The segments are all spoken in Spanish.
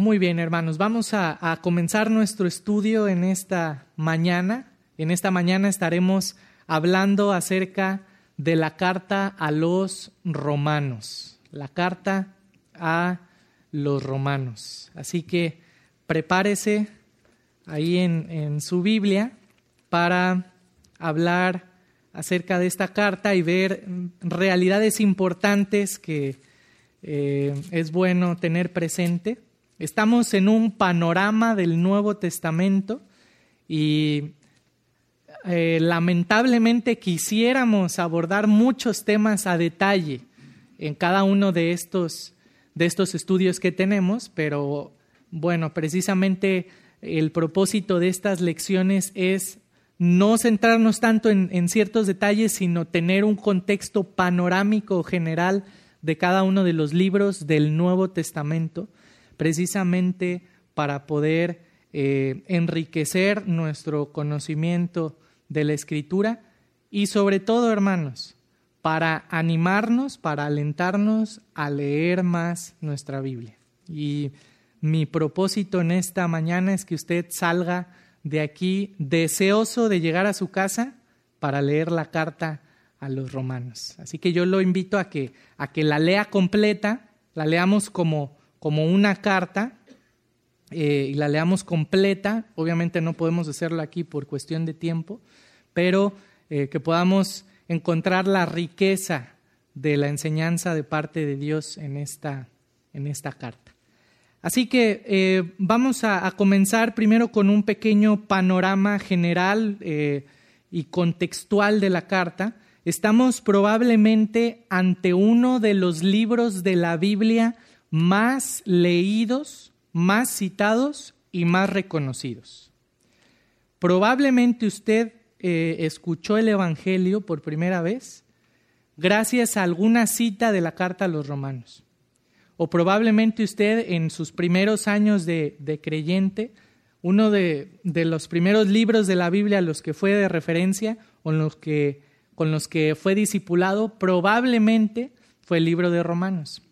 Muy bien, hermanos, vamos a, comenzar nuestro estudio en esta mañana. En esta mañana estaremos hablando acerca de la carta a los romanos, la carta a los romanos. Así que prepárese ahí en, su Biblia para hablar acerca de esta carta y ver realidades importantes que eh, es bueno tener presente. Estamos en un panorama del Nuevo Testamento y eh, lamentablemente quisiéramos abordar muchos temas a detalle en cada uno de estos, de estos estudios que tenemos, pero bueno, precisamente el propósito de estas lecciones es no centrarnos tanto en, en ciertos detalles, sino tener un contexto panorámico general de cada uno de los libros del Nuevo Testamento precisamente para poder eh, enriquecer nuestro conocimiento de la escritura y sobre todo, hermanos, para animarnos, para alentarnos a leer más nuestra Biblia. Y mi propósito en esta mañana es que usted salga de aquí deseoso de llegar a su casa para leer la carta a los romanos. Así que yo lo invito a que, a que la lea completa, la leamos como como una carta eh, y la leamos completa. Obviamente no podemos hacerlo aquí por cuestión de tiempo, pero eh, que podamos encontrar la riqueza de la enseñanza de parte de Dios en esta, en esta carta. Así que eh, vamos a, comenzar primero con un pequeño panorama general y contextual de la carta. Estamos probablemente ante uno de los libros de la Biblia más leídos, más citados y más reconocidos. Probablemente usted eh, escuchó el Evangelio por primera vez gracias a alguna cita de la carta a los romanos. O probablemente usted en sus primeros años de, creyente, uno de, los primeros libros de la Biblia a los que fue de referencia o los que, con los que fue discipulado, probablemente fue el libro de Romanos.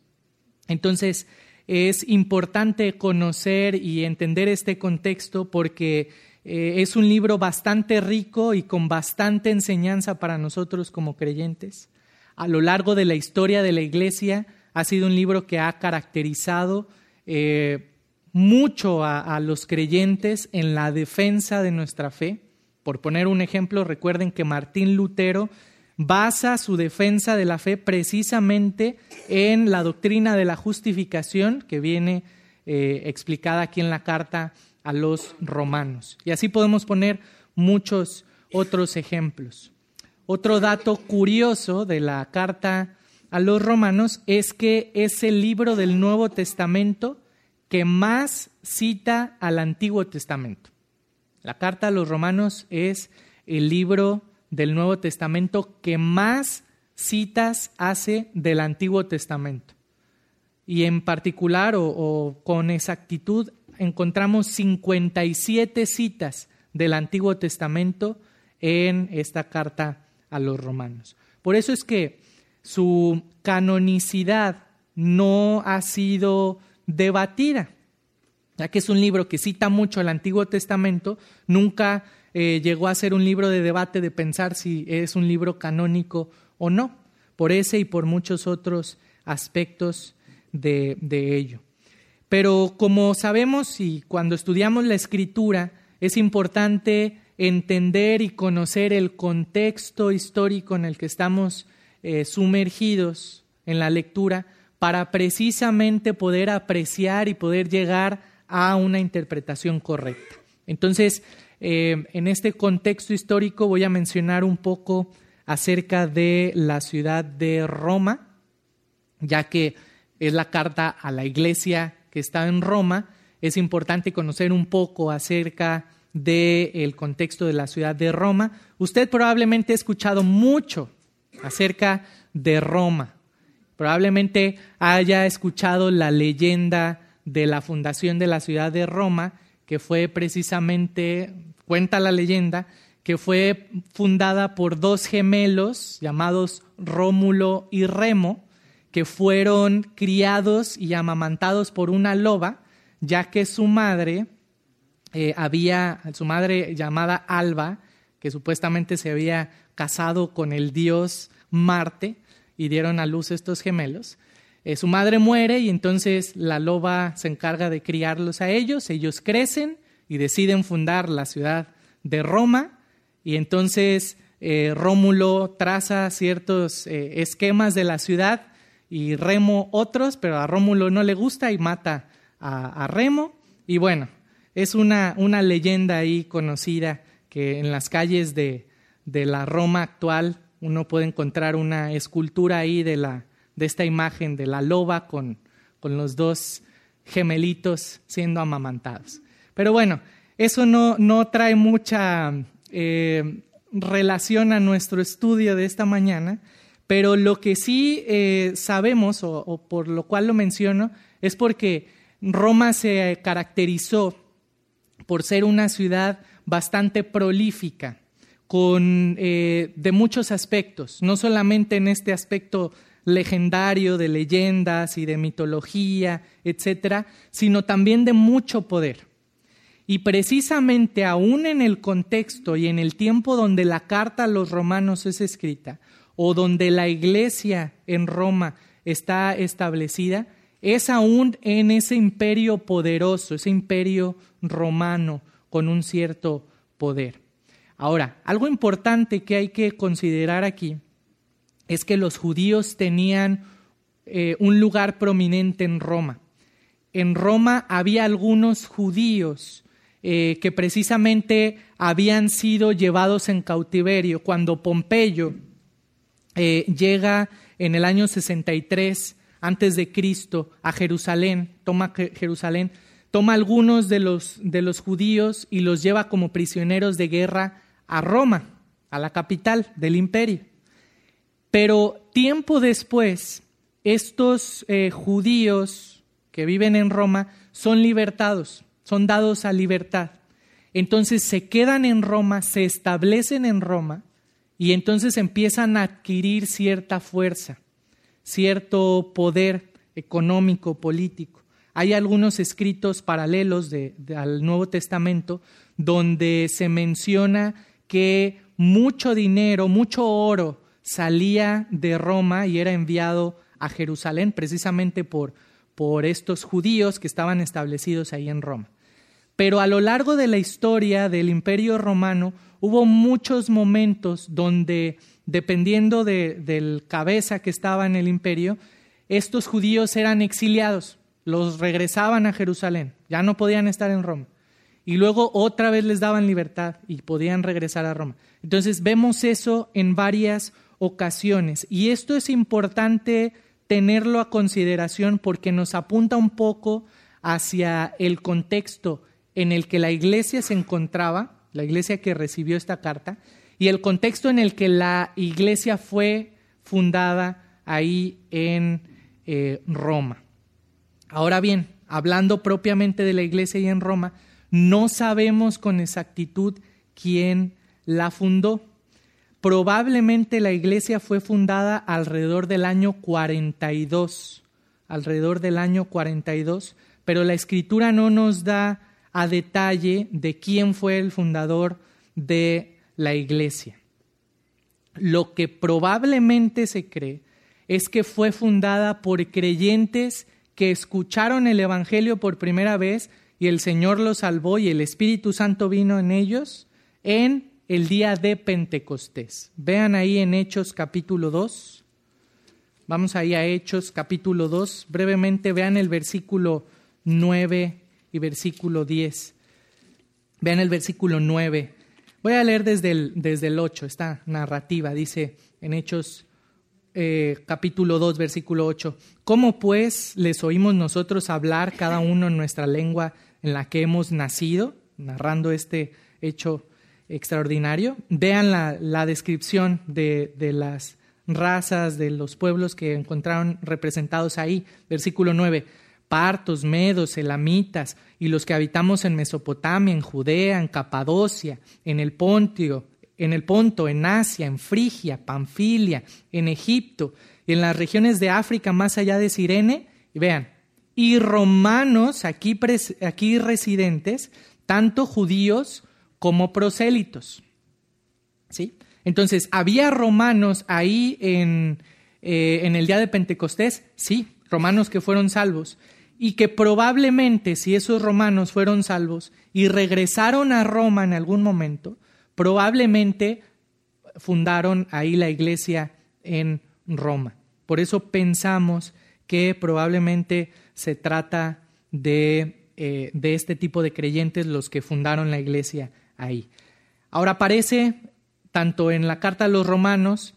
Entonces, es importante conocer y entender este contexto porque eh, es un libro bastante rico y con bastante enseñanza para nosotros como creyentes. A lo largo de la historia de la Iglesia ha sido un libro que ha caracterizado eh, mucho a los creyentes en la defensa de nuestra fe. Por poner un ejemplo, recuerden que Martín Lutero basa su defensa de la fe precisamente en la doctrina de la justificación que viene eh, explicada aquí en la carta a los romanos. Y así podemos poner muchos otros ejemplos. Otro dato curioso de la carta a los romanos es que es el libro del Nuevo Testamento que más cita al Antiguo Testamento. La carta a los romanos es el libro del Nuevo Testamento que más citas hace del Antiguo Testamento. Y en particular o, con exactitud encontramos 57 citas del Antiguo Testamento en esta carta a los romanos. Por eso es que su canonicidad no ha sido debatida, ya que es un libro que cita mucho el Antiguo Testamento, nunca eh, llegó a ser un libro de debate de pensar si es un libro canónico o no, por ese y por muchos otros aspectos de, de ello. Pero como sabemos y cuando estudiamos la escritura, es importante entender y conocer el contexto histórico en el que estamos eh, sumergidos en la lectura para precisamente poder apreciar y poder llegar a una interpretación correcta. Entonces, eh, en este contexto histórico voy a mencionar un poco acerca de la ciudad de Roma, ya que es la carta a la iglesia que está en Roma. Es importante conocer un poco acerca del contexto de la ciudad de Roma. Usted probablemente ha escuchado mucho acerca de Roma. Probablemente haya escuchado la leyenda de la fundación de la ciudad de Roma, que fue precisamente Cuenta la leyenda que fue fundada por dos gemelos llamados Rómulo y Remo, que fueron criados y amamantados por una loba ya que su madre eh, había, su madre llamada Alba, que supuestamente se había casado con el dios Marte y dieron a luz estos gemelos. Eh, su madre muere y entonces la loba se encarga de criarlos a ellos, ellos crecen y deciden fundar la ciudad de Roma y entonces eh, Rómulo traza ciertos esquemas de la ciudad y Remo otros, pero a Rómulo no le gusta y mata a, Remo. Y bueno, es una, una, leyenda ahí conocida que en las calles de, de, la Roma actual uno puede encontrar una escultura ahí de, la, de esta imagen de la loba con, con los dos gemelitos siendo amamantados. Pero bueno, eso no, no trae mucha eh, relación a nuestro estudio de esta mañana, pero lo que sí eh, sabemos, o, por lo cual lo menciono, es porque Roma se caracterizó por ser una ciudad bastante prolífica, con, eh, de muchos aspectos, no solamente en este aspecto legendario de leyendas y de mitología, etcétera, sino también de mucho poder. Y precisamente aún en el contexto y en el tiempo donde la carta a los romanos es escrita, o donde la iglesia en Roma está establecida, es aún en ese imperio poderoso, ese imperio romano con un cierto poder. Ahora, algo importante que hay que considerar aquí es que los judíos tenían eh, un lugar prominente en Roma. En Roma había algunos judíos eh, que precisamente habían sido llevados en cautiverio. Cuando Pompeyo eh, llega en el año 63 antes de Cristo a Jerusalén, toma Jerusalén, toma algunos de los, de los judíos y los lleva como prisioneros de guerra a Roma, a la capital del imperio. Pero tiempo después, estos eh, judíos que viven en Roma son libertados, son dados a libertad. Entonces se quedan en Roma, se establecen en Roma y entonces empiezan a adquirir cierta fuerza, cierto poder económico, político. Hay algunos escritos paralelos al Nuevo Testamento donde se menciona que mucho dinero, mucho oro salía de Roma y era enviado a Jerusalén precisamente por, por estos judíos que estaban establecidos ahí en Roma. Pero a lo largo de la historia del Imperio Romano, hubo muchos momentos donde, dependiendo de, del cabeza que estaba en el imperio, estos judíos eran exiliados, los regresaban a Jerusalén, ya no podían estar en Roma. Y luego otra vez les daban libertad y podían regresar a Roma. Entonces vemos eso en varias ocasiones. Y esto es importante tenerlo a consideración porque nos apunta un poco hacia el contexto en el que la iglesia se encontraba la iglesia que recibió esta carta, y el contexto en el que la iglesia fue fundada ahí en eh, Roma. Ahora bien, hablando propiamente de la iglesia ahí en Roma, no sabemos con exactitud quién la fundó. Probablemente la iglesia fue fundada alrededor del año 42, alrededor del año 42, pero la escritura no nos da a detalle de quién fue el fundador de la iglesia. Lo que probablemente se cree es que fue fundada por creyentes que escucharon el Evangelio por primera vez y el Señor los salvó y el Espíritu Santo vino en ellos en el día de Pentecostés. Vean ahí en Hechos capítulo 2. Vamos ahí a Hechos capítulo 2. Brevemente vean el versículo 9 y versículo 10. Vean el versículo 9. Voy a leer desde el, desde el 8, esta narrativa, dice en Hechos eh, capítulo 2, versículo 8. ¿Cómo pues les oímos nosotros hablar cada uno en nuestra lengua en la que hemos nacido? Narrando este hecho extraordinario. Vean la, la descripción de, de las razas, de los pueblos que encontraron representados ahí. Versículo 9 partos, medos, elamitas, y los que habitamos en Mesopotamia, en Judea, en Capadocia, en el en el Ponto, en Asia, en Frigia, Panfilia, en Egipto, y en las regiones de África más allá de Sirene, y vean, y romanos aquí, aquí residentes, tanto judíos como prosélitos. ¿Sí? Entonces, ¿había romanos ahí en, eh, en el día de Pentecostés? Sí, romanos que fueron salvos. Y que probablemente si esos romanos fueron salvos y regresaron a Roma en algún momento, probablemente fundaron ahí la iglesia en Roma. Por eso pensamos que probablemente se trata de, eh, de este tipo de creyentes los que fundaron la iglesia ahí. Ahora aparece tanto en la carta a los romanos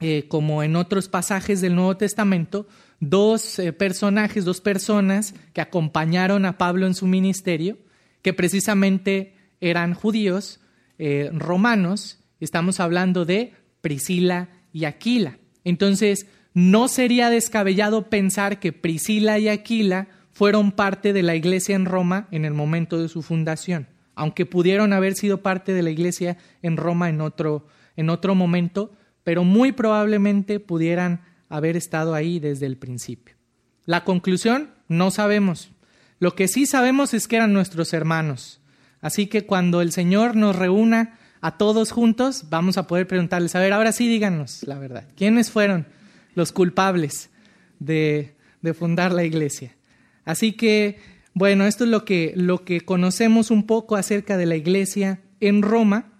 eh, como en otros pasajes del Nuevo Testamento, dos eh, personajes, dos personas que acompañaron a Pablo en su ministerio, que precisamente eran judíos, eh, romanos, estamos hablando de Priscila y Aquila. Entonces, no sería descabellado pensar que Priscila y Aquila fueron parte de la iglesia en Roma en el momento de su fundación aunque pudieron haber sido parte de la iglesia en Roma en otro, en otro momento, pero muy probablemente pudieran haber estado ahí desde el principio. La conclusión, no sabemos. Lo que sí sabemos es que eran nuestros hermanos. Así que cuando el Señor nos reúna a todos juntos, vamos a poder preguntarles, a ver, ahora sí díganos la verdad. ¿Quiénes fueron los culpables de, fundar la iglesia? Así que bueno, esto es lo que, lo que conocemos un poco acerca de la iglesia en Roma.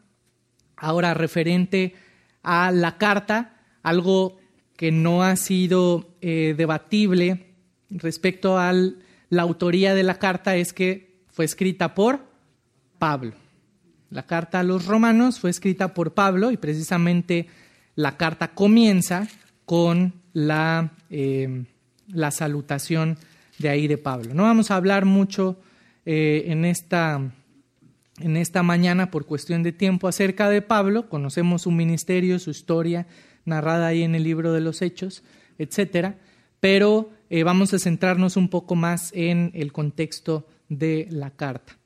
Ahora, referente a la carta, algo que no ha sido eh, debatible respecto a la autoría de la carta es que fue escrita por Pablo. La carta a los romanos fue escrita por Pablo y precisamente la carta comienza con la, eh, la salutación de ahí de Pablo. No vamos a hablar mucho eh, en, esta, en esta mañana por cuestión de tiempo acerca de Pablo, conocemos su ministerio, su historia narrada ahí en el libro de los Hechos, etcétera, pero eh, vamos a centrarnos un poco más en el contexto de la carta.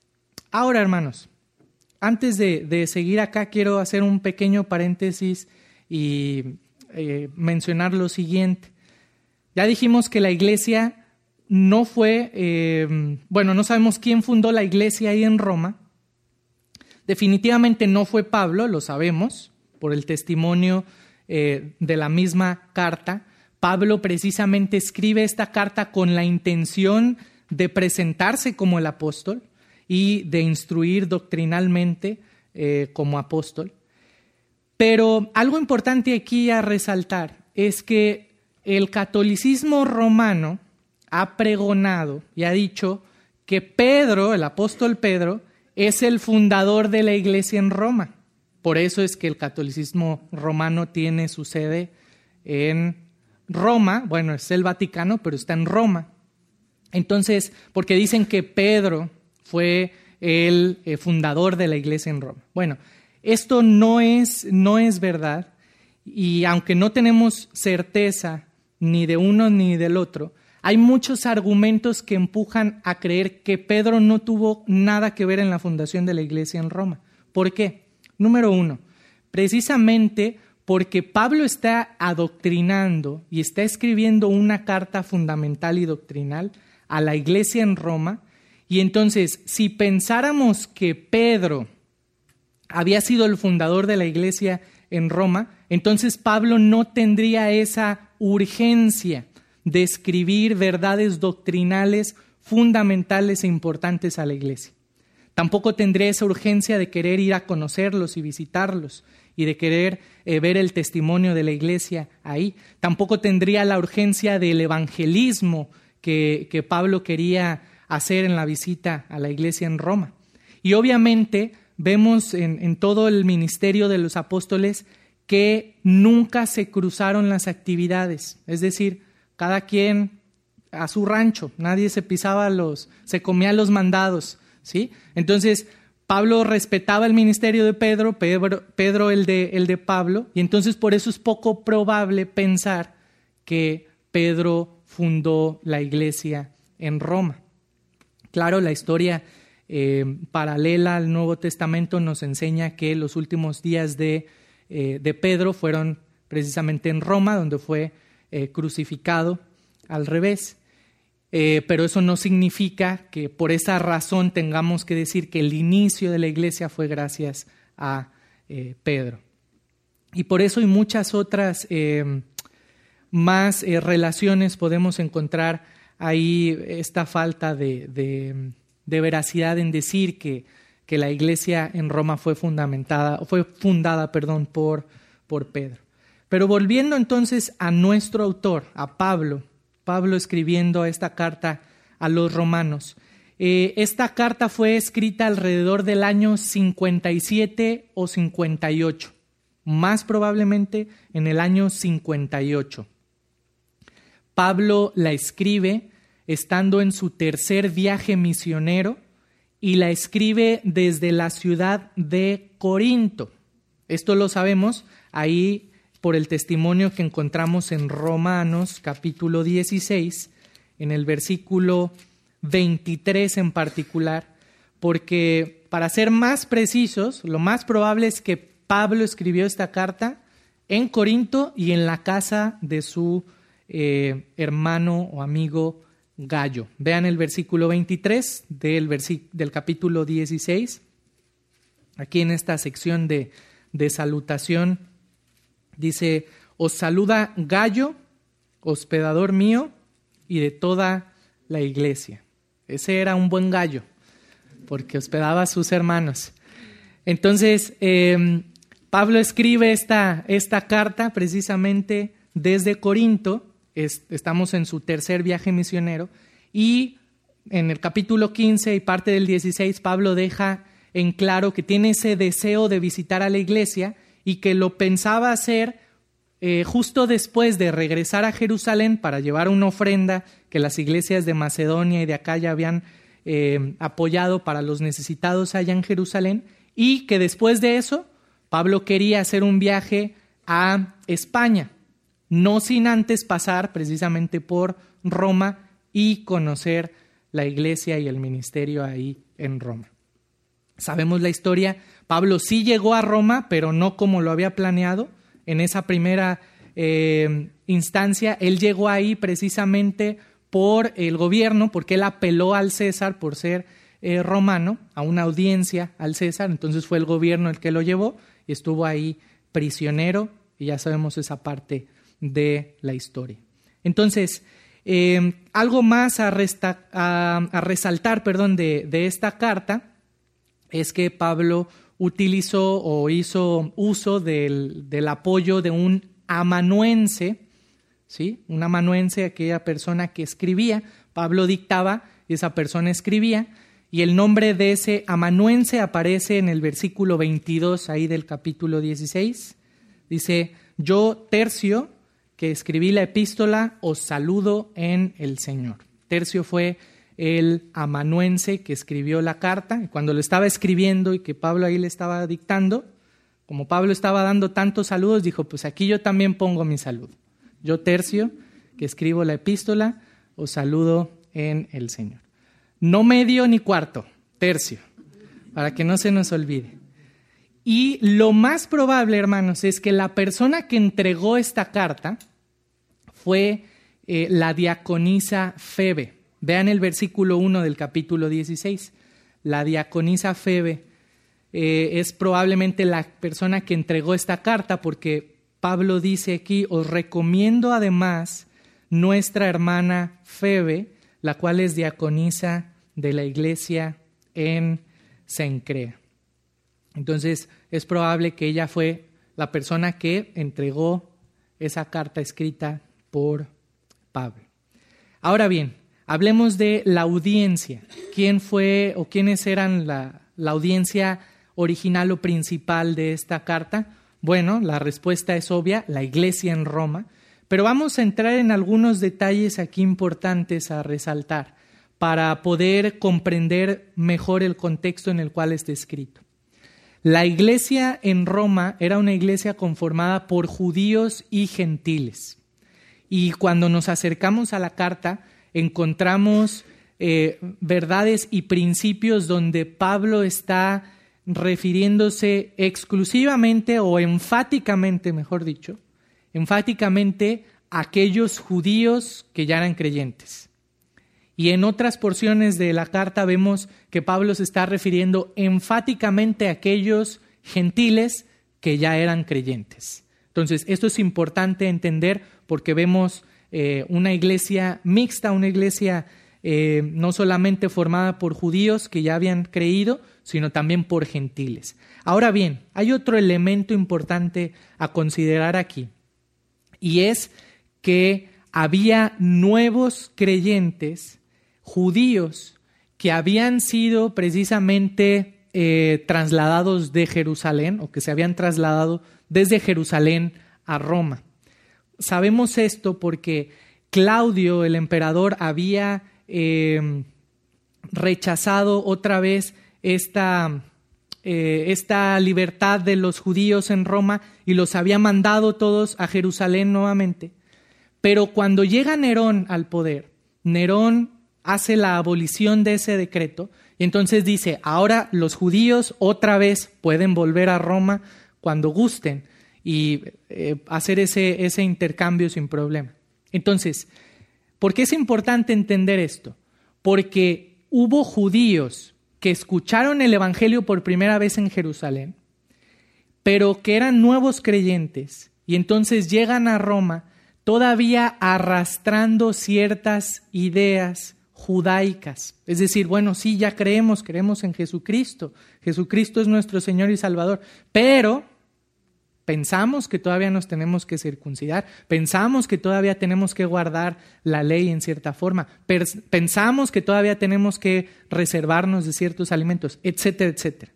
Ahora, hermanos, antes de, seguir acá, quiero hacer un pequeño paréntesis y eh, mencionar lo siguiente. Ya dijimos que la iglesia no fue, eh, bueno, no sabemos quién fundó la iglesia ahí en Roma. Definitivamente no fue Pablo, lo sabemos, por el testimonio eh, de la misma carta. Pablo precisamente escribe esta carta con la intención de presentarse como el apóstol y de instruir doctrinalmente eh, como apóstol. Pero algo importante aquí a resaltar es que el catolicismo romano ha pregonado y ha dicho que Pedro, el apóstol Pedro, es el fundador de la iglesia en Roma. Por eso es que el catolicismo romano tiene su sede en Roma, bueno, es el Vaticano, pero está en Roma. Entonces, porque dicen que Pedro fue el eh, fundador de la iglesia en Roma. Bueno, esto no es, no es verdad y aunque no tenemos certeza ni de uno ni del otro, hay muchos argumentos que empujan a creer que Pedro no tuvo nada que ver en la fundación de la iglesia en Roma. ¿Por qué? Número uno, precisamente porque Pablo está adoctrinando y está escribiendo una carta fundamental y doctrinal a la iglesia en Roma. Y entonces, si pensáramos que Pedro había sido el fundador de la iglesia en Roma, entonces Pablo no tendría esa urgencia de escribir verdades doctrinales fundamentales e importantes a la iglesia. Tampoco tendría esa urgencia de querer ir a conocerlos y visitarlos y de querer eh, ver el testimonio de la iglesia ahí. Tampoco tendría la urgencia del evangelismo que, que Pablo quería hacer en la visita a la iglesia en Roma. Y obviamente vemos en, en todo el ministerio de los apóstoles que nunca se cruzaron las actividades. Es decir, cada quien a su rancho, nadie se pisaba los, se comía los mandados, ¿sí? Entonces, Pablo respetaba el ministerio de Pedro, Pedro, el, de, el de Pablo, y entonces por eso es poco probable pensar que Pedro fundó la iglesia en Roma. Claro, la historia eh, paralela al Nuevo Testamento nos enseña que los últimos días de, eh, de Pedro fueron precisamente en Roma, donde fue eh, crucificado al revés. Eh, pero eso no significa que por esa razón tengamos que decir que el inicio de la iglesia fue gracias a eh, Pedro. Y por eso y muchas otras eh, más relaciones podemos encontrar ahí esta falta de, de, veracidad en decir que, que, la iglesia en Roma fue fundamentada, fue fundada perdón, por, por Pedro. Pero volviendo entonces a nuestro autor, a Pablo, Pablo escribiendo esta carta a los romanos. Eh, esta carta fue escrita alrededor del año 57 o 58, más probablemente en el año 58. Pablo la escribe estando en su tercer viaje misionero y la escribe desde la ciudad de Corinto. Esto lo sabemos ahí por el testimonio que encontramos en Romanos capítulo 16, en el versículo 23 en particular, porque para ser más precisos, lo más probable es que Pablo escribió esta carta en Corinto y en la casa de su eh, hermano o amigo Gallo. Vean el versículo 23 del, del capítulo 16, aquí en esta sección de, de salutación Dice, os saluda Gallo, hospedador mío y de toda la iglesia. Ese era un buen gallo, porque hospedaba a sus hermanos. Entonces, em, Pablo escribe esta, esta, carta precisamente desde Corinto, estamos en su tercer viaje misionero, y en el capítulo 15 y parte del 16, Pablo deja en claro que tiene ese deseo de visitar a la iglesia y que lo pensaba hacer eh, justo después de regresar a Jerusalén para llevar una ofrenda que las iglesias de Macedonia y de Acaya habían eh, apoyado para los necesitados allá en Jerusalén y que después de eso Pablo quería hacer un viaje a España, no sin antes pasar precisamente por Roma y conocer la iglesia y el ministerio ahí en Roma. Sabemos la historia Pablo sí llegó a Roma, pero no como lo había planeado. En esa primera eh, instancia, él llegó ahí precisamente por el gobierno, porque él apeló al César por ser eh, romano, a una audiencia al César, entonces fue el gobierno el que lo llevó y estuvo ahí prisionero, y ya sabemos esa parte de la historia. Entonces, eh, algo más a, resaltar perdón, de, de esta carta es que Pablo utilizó o hizo uso del, apoyo de un amanuense, ¿sí? Un amanuense, aquella persona que escribía, Pablo dictaba y esa persona escribía, y el nombre de ese amanuense aparece en el versículo 22 ahí del capítulo 16. Dice, yo tercio, que escribí la epístola, os saludo en el Señor. Tercio fue el amanuense que escribió la carta, cuando lo estaba escribiendo y que Pablo ahí le estaba dictando, como Pablo estaba dando tantos saludos, dijo, pues aquí yo también pongo mi salud. Yo tercio, que escribo la epístola, os saludo en el Señor. No medio ni cuarto, tercio, para que no se nos olvide. Y lo más probable, hermanos, es que la persona que entregó esta carta fue eh, la diaconisa Febe. Vean el versículo 1 del capítulo 16. La diaconisa Febe eh, es probablemente la persona que entregó esta carta porque Pablo dice aquí, os recomiendo además nuestra hermana Febe, la cual es diaconisa de la iglesia en Sencrea. Entonces es probable que ella fue la persona que entregó esa carta escrita por Pablo. Ahora bien, Hablemos de la audiencia. ¿Quién fue o quiénes eran la, audiencia original o principal de esta carta? Bueno, la respuesta es obvia, la iglesia en Roma, pero vamos a entrar en algunos detalles aquí importantes a resaltar para poder comprender mejor el contexto en el cual está escrito. La iglesia en Roma era una iglesia conformada por judíos y gentiles. Y cuando nos acercamos a la carta, encontramos eh, verdades y principios donde Pablo está refiriéndose exclusivamente o enfáticamente, mejor dicho, enfáticamente a aquellos judíos que ya eran creyentes. Y en otras porciones de la carta vemos que Pablo se está refiriendo enfáticamente a aquellos gentiles que ya eran creyentes. Entonces, esto es importante entender porque vemos eh, una iglesia mixta, una iglesia eh, no solamente formada por judíos que ya habían creído, sino también por gentiles. Ahora bien, hay otro elemento importante a considerar aquí, y es que había nuevos creyentes judíos que habían sido precisamente eh, trasladados de Jerusalén o que se habían trasladado desde Jerusalén a Roma. Sabemos esto porque Claudio, el emperador, había eh, rechazado otra vez esta, eh, esta libertad de los judíos en Roma y los había mandado todos a Jerusalén nuevamente. Pero cuando llega Nerón al poder, Nerón hace la abolición de ese decreto y entonces dice, ahora los judíos otra vez pueden volver a Roma cuando gusten y eh, hacer ese, ese intercambio sin problema. Entonces, ¿por qué es importante entender esto? Porque hubo judíos que escucharon el Evangelio por primera vez en Jerusalén, pero que eran nuevos creyentes y entonces llegan a Roma todavía arrastrando ciertas ideas judaicas. Es decir, bueno, sí, ya creemos, creemos en Jesucristo. Jesucristo es nuestro Señor y Salvador. Pero pensamos que todavía nos tenemos que circuncidar, pensamos que todavía tenemos que guardar la ley en cierta forma, pensamos que todavía tenemos que reservarnos de ciertos alimentos, etcétera, etcétera.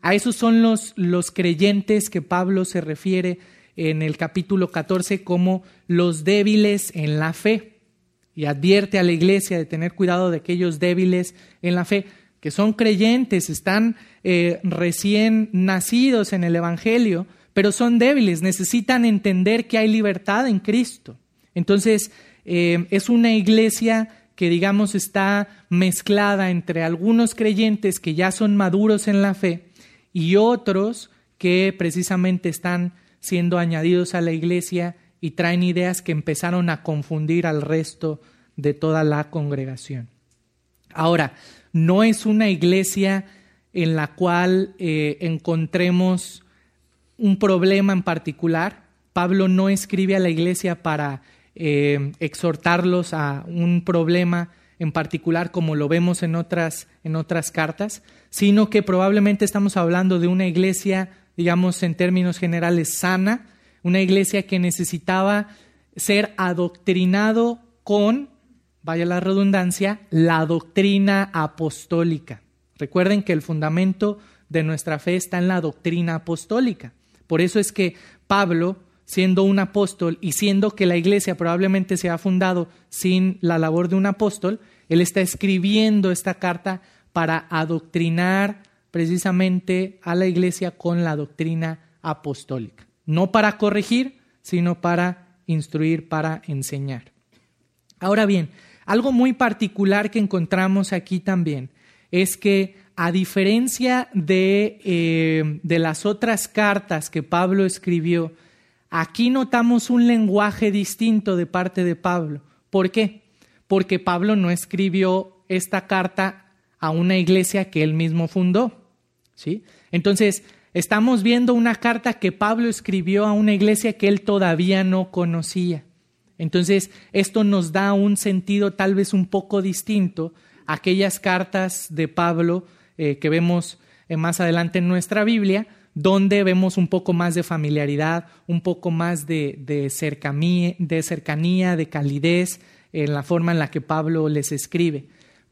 A esos son los, los creyentes que Pablo se refiere en el capítulo 14 como los débiles en la fe y advierte a la iglesia de tener cuidado de aquellos débiles en la fe, que son creyentes, están eh, recién nacidos en el Evangelio, pero son débiles, necesitan entender que hay libertad en Cristo. Entonces, eh, es una iglesia que, digamos, está mezclada entre algunos creyentes que ya son maduros en la fe y otros que precisamente están siendo añadidos a la iglesia y traen ideas que empezaron a confundir al resto de toda la congregación. Ahora, no es una iglesia en la cual eh, encontremos un problema en particular. Pablo no escribe a la iglesia para eh, exhortarlos a un problema en particular como lo vemos en otras, en otras cartas, sino que probablemente estamos hablando de una iglesia, digamos en términos generales, sana, una iglesia que necesitaba ser adoctrinado con, vaya la redundancia, la doctrina apostólica. Recuerden que el fundamento de nuestra fe está en la doctrina apostólica. Por eso es que Pablo, siendo un apóstol y siendo que la iglesia probablemente se ha fundado sin la labor de un apóstol, él está escribiendo esta carta para adoctrinar precisamente a la iglesia con la doctrina apostólica no para corregir, sino para instruir, para enseñar. Ahora bien, algo muy particular que encontramos aquí también es que a diferencia de, eh, de las otras cartas que Pablo escribió, aquí notamos un lenguaje distinto de parte de Pablo. ¿Por qué? Porque Pablo no escribió esta carta a una iglesia que él mismo fundó. ¿sí? Entonces, Estamos viendo una carta que Pablo escribió a una iglesia que él todavía no conocía. Entonces, esto nos da un sentido tal vez un poco distinto a aquellas cartas de Pablo eh, que vemos eh, más adelante en nuestra Biblia, donde vemos un poco más de familiaridad, un poco más de, de, cercanía, de cercanía, de calidez en la forma en la que Pablo les escribe,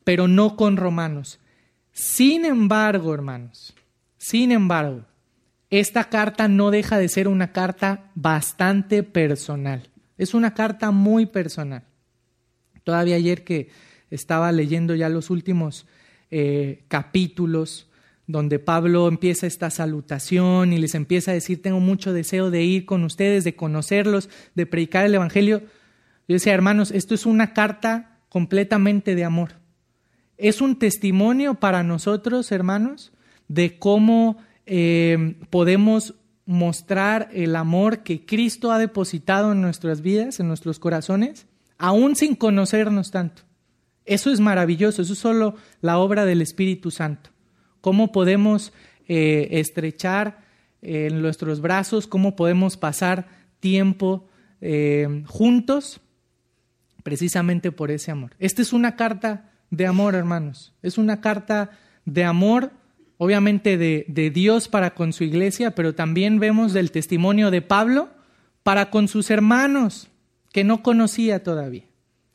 pero no con romanos. Sin embargo, hermanos, sin embargo, esta carta no deja de ser una carta bastante personal. Es una carta muy personal. Todavía ayer que estaba leyendo ya los últimos eh, capítulos donde Pablo empieza esta salutación y les empieza a decir, tengo mucho deseo de ir con ustedes, de conocerlos, de predicar el Evangelio. Yo decía, hermanos, esto es una carta completamente de amor. Es un testimonio para nosotros, hermanos, de cómo eh, podemos mostrar el amor que Cristo ha depositado en nuestras vidas, en nuestros corazones, aún sin conocernos tanto. Eso es maravilloso, eso es solo la obra del Espíritu Santo. ¿Cómo podemos eh, estrechar eh, nuestros brazos? ¿Cómo podemos pasar tiempo eh, juntos? Precisamente por ese amor. Esta es una carta de amor, hermanos. Es una carta de amor, obviamente de, de Dios para con su iglesia, pero también vemos del testimonio de Pablo para con sus hermanos que no conocía todavía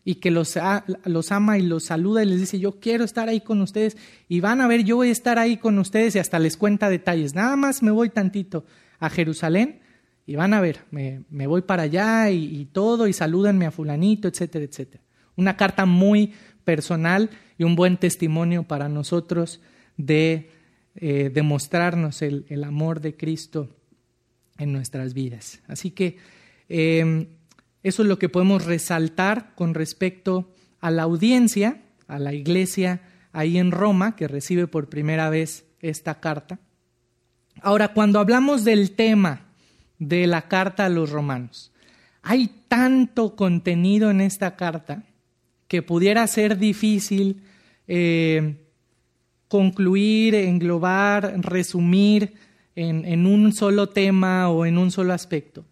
y que los, ama y los saluda y les dice, yo quiero estar ahí con ustedes y van a ver, yo voy a estar ahí con ustedes y hasta les cuenta detalles. Nada más me voy tantito a Jerusalén y van a ver, me, voy para allá y, todo y salúdenme a fulanito, etcétera, etcétera. Una carta muy personal y un buen testimonio para nosotros de eh, demostrarnos el, el amor de Cristo en nuestras vidas. Así que em, eso es lo que podemos resaltar con respecto a la audiencia, a la iglesia ahí en Roma, que recibe por primera vez esta carta. Ahora, cuando hablamos del tema de la carta a los romanos, hay tanto contenido en esta carta que pudiera ser difícil eh, concluir, englobar, resumir en, un solo tema o en un solo aspecto.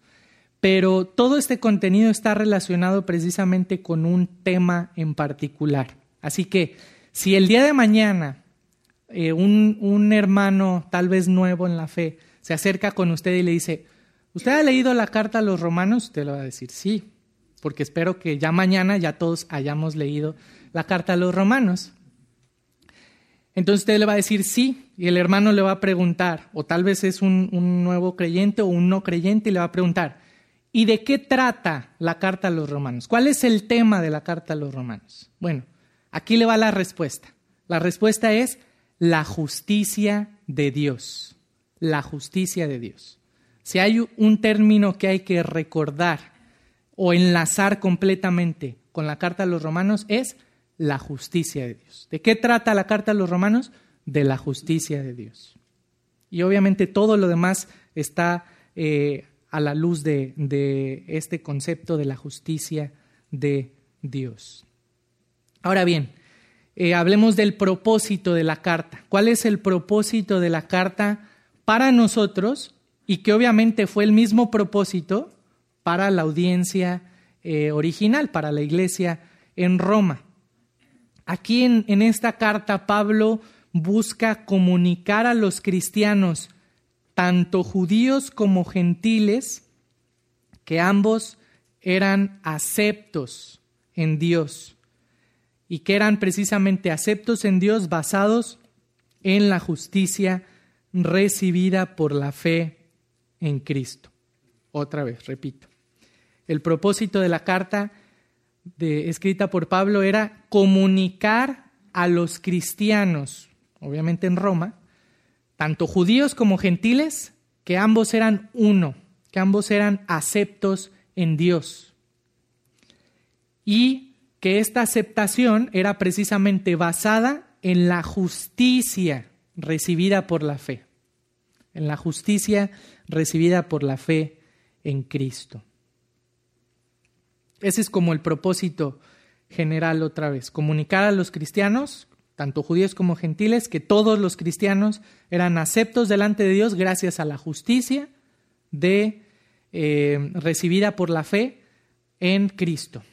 Pero todo este contenido está relacionado precisamente con un tema en particular. Así que si el día de mañana eh, un, un hermano tal vez nuevo en la fe se acerca con usted y le dice, ¿usted ha leído la carta a los romanos? Usted le va a decir, sí, porque espero que ya mañana ya todos hayamos leído la carta a los romanos. Entonces usted le va a decir sí y el hermano le va a preguntar, o tal vez es un, nuevo creyente o un no creyente y le va a preguntar, ¿y de qué trata la carta a los romanos? ¿Cuál es el tema de la carta a los romanos? Bueno, aquí le va la respuesta. La respuesta es la justicia de Dios. La justicia de Dios. Si hay un término que hay que recordar o enlazar completamente con la carta a los romanos es la justicia de Dios. ¿De qué trata la carta a los romanos? De la justicia de Dios. Y obviamente todo lo demás está eh, a la luz de, este concepto de la justicia de Dios. Ahora bien, eh, hablemos del propósito de la carta. ¿Cuál es el propósito de la carta para nosotros? Y que obviamente fue el mismo propósito para la audiencia eh, original, para la iglesia en Roma. Aquí en, esta carta Pablo busca comunicar a los cristianos, tanto judíos como gentiles, que ambos eran aceptos en Dios y que eran precisamente aceptos en Dios basados en la justicia recibida por la fe en Cristo. Otra vez, repito. El propósito de la carta escrita por Pablo era comunicar a los cristianos, obviamente en Roma, tanto judíos como gentiles, que ambos eran uno, que ambos eran aceptos en Dios. Y que esta aceptación era precisamente basada en la justicia recibida por la fe, en la justicia recibida por la fe en Cristo. Ese es como el propósito general otra vez, comunicar a los cristianos, tanto judíos como gentiles, que todos los cristianos eran aceptos delante de Dios gracias a la justicia de, eh, recibida por la fe en Cristo.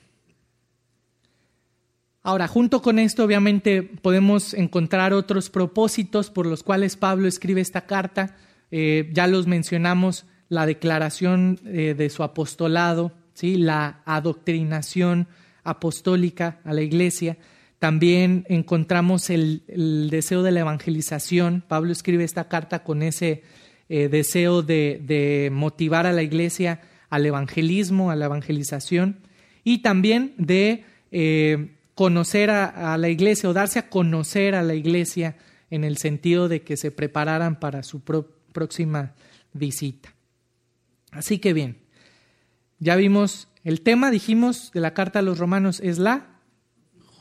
Ahora, junto con esto, obviamente, podemos encontrar otros propósitos por los cuales Pablo escribe esta carta. Eh, ya los mencionamos, la declaración eh, de su apostolado, ¿sí? la adoctrinación apostólica a la iglesia. También encontramos el, deseo de la evangelización. Pablo escribe esta carta con ese eh, deseo de, motivar a la iglesia al evangelismo, a la evangelización, y también de eh, conocer a, la iglesia o darse a conocer a la iglesia en el sentido de que se prepararan para su próxima visita. Así que bien, ya vimos el tema, dijimos, de la carta a los romanos es la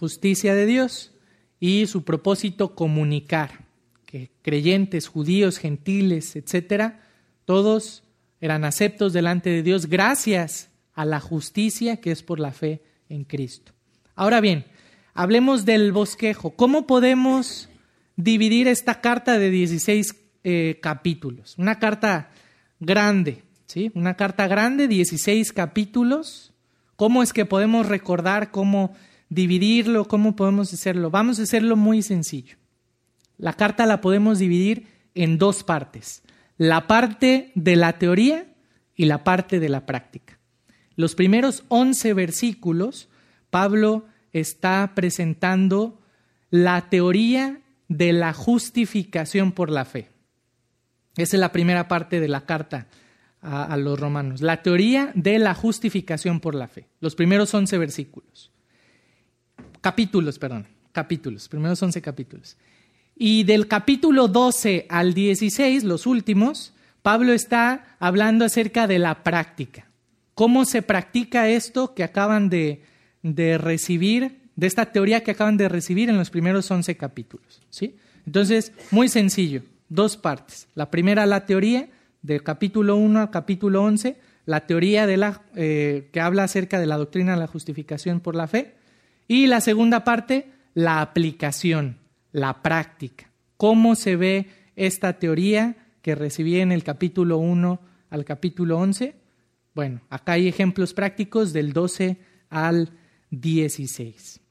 justicia de Dios y su propósito comunicar que creyentes, judíos, gentiles, etcétera, todos eran aceptos delante de Dios gracias a la justicia que es por la fe en Cristo. Ahora bien, hablemos del bosquejo. ¿Cómo podemos dividir esta carta de 16 eh, capítulos? Una carta grande, ¿sí? Una carta grande, 16 capítulos. ¿Cómo es que podemos recordar cómo dividirlo? ¿Cómo podemos hacerlo? Vamos a hacerlo muy sencillo. La carta la podemos dividir en dos partes. La parte de la teoría y la parte de la práctica. Los primeros 11 versículos, Pablo está presentando la teoría de la justificación por la fe. Esa es la primera parte de la carta a, los romanos. La teoría de la justificación por la fe. Los primeros 11 versículos. Capítulos, perdón. Capítulos. Primeros 11 capítulos. Y del capítulo 12 al 16, los últimos, Pablo está hablando acerca de la práctica. ¿Cómo se practica esto que acaban de, recibir, de esta teoría que acaban de recibir en los primeros 11 capítulos? ¿sí? Entonces, muy sencillo, dos partes. La primera, la teoría, del capítulo 1 al capítulo 11, la teoría de la, eh, que habla acerca de la doctrina de la justificación por la fe. Y la segunda parte, la aplicación, la práctica. ¿Cómo se ve esta teoría que recibí en el capítulo 1 al capítulo 11? Bueno, acá hay ejemplos prácticos del 12 al 16.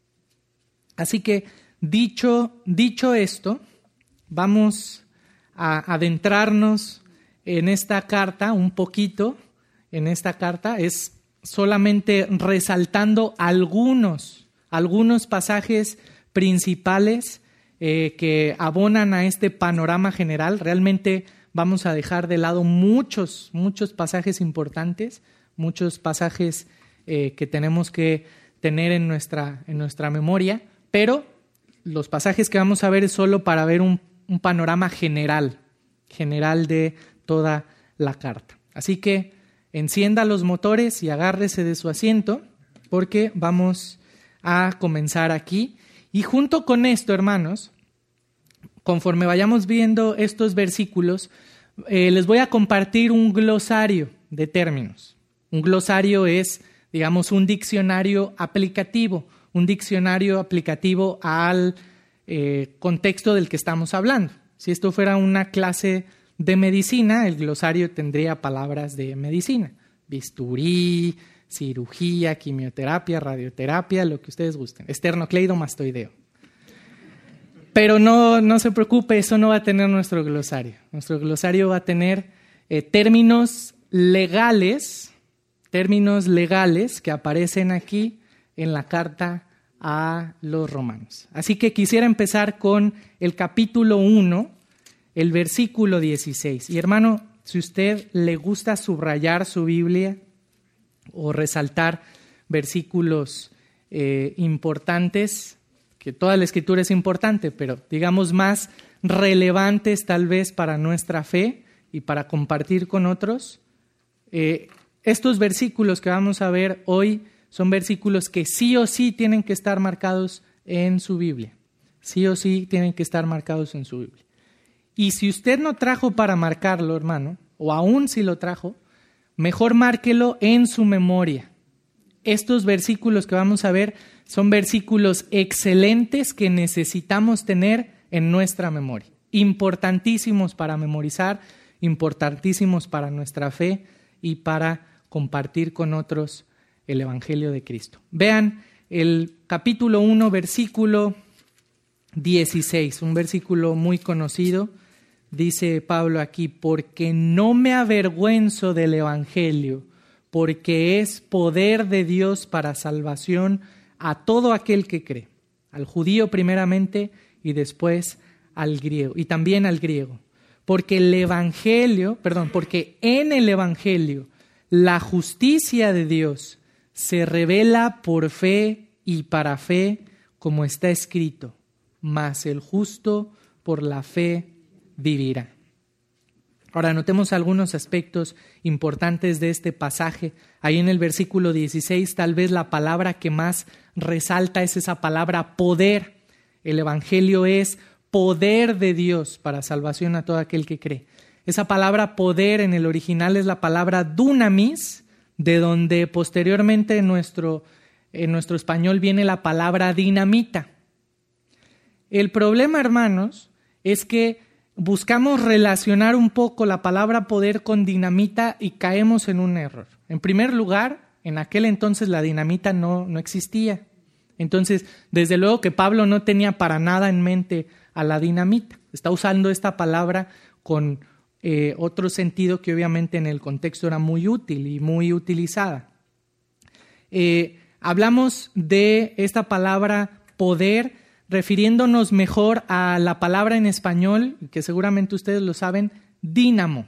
Así que dicho, dicho esto, vamos a adentrarnos en esta carta un poquito, en esta carta, es solamente resaltando algunos, algunos pasajes principales eh, que abonan a este panorama general. Realmente vamos a dejar de lado muchos, muchos pasajes importantes, muchos pasajes eh, que tenemos que tener en nuestra, en nuestra memoria, pero los pasajes que vamos a ver es solo para ver un, un panorama general, general de toda la carta. Así que encienda los motores y agárrese de su asiento porque vamos a comenzar aquí. Y junto con esto, hermanos, conforme vayamos viendo estos versículos, eh, les voy a compartir un glosario de términos. Un glosario es, digamos, un diccionario aplicativo, un diccionario aplicativo al eh, contexto del que estamos hablando. Si esto fuera una clase de medicina, el glosario tendría palabras de medicina, bisturí, cirugía, quimioterapia, radioterapia, lo que ustedes gusten, esternocleidomastoideo. Pero no, no se preocupe, eso no va a tener nuestro glosario. Nuestro glosario va a tener eh, términos legales, términos legales que aparecen aquí en la carta a los romanos. Así que quisiera empezar con el capítulo 1, el versículo 16. Y hermano, si usted le gusta subrayar su Biblia o resaltar versículos eh, importantes, que toda la escritura es importante, pero digamos más relevantes tal vez para nuestra fe y para compartir con otros. Eh, estos versículos que vamos a ver hoy son versículos que sí o sí tienen que estar marcados en su Biblia. Sí o sí tienen que estar marcados en su Biblia. Y si usted no trajo para marcarlo, hermano, o aún si lo trajo, mejor márquelo en su memoria. Estos versículos que vamos a ver son versículos excelentes que necesitamos tener en nuestra memoria. Importantísimos para memorizar, importantísimos para nuestra fe y para compartir con otros el Evangelio de Cristo. Vean el capítulo 1, versículo 16, un versículo muy conocido. Dice Pablo aquí, porque no me avergüenzo del Evangelio, porque es poder de Dios para salvación a todo aquel que cree, al judío primeramente y después al griego, y también al griego. Porque el Evangelio, perdón, porque en el Evangelio la justicia de Dios se revela por fe y para fe, como está escrito, mas el justo por la fe vivirá. Ahora notemos algunos aspectos importantes de este pasaje. Ahí en el versículo 16, tal vez la palabra que más resalta es esa palabra poder. El Evangelio es poder de Dios para salvación a todo aquel que cree. Esa palabra poder en el original es la palabra dunamis, de donde posteriormente nuestro en nuestro español viene la palabra dinamita. El problema, hermanos, es que buscamos relacionar un poco la palabra poder con dinamita y caemos en un error. En primer lugar, en aquel entonces la dinamita no, no existía. Entonces, desde luego que Pablo no tenía para nada en mente a la dinamita. Está usando esta palabra con eh, otro sentido que obviamente en el contexto era muy útil y muy utilizada. Eh, hablamos de esta palabra poder refiriéndonos mejor a la palabra en español, que seguramente ustedes lo saben, dínamo.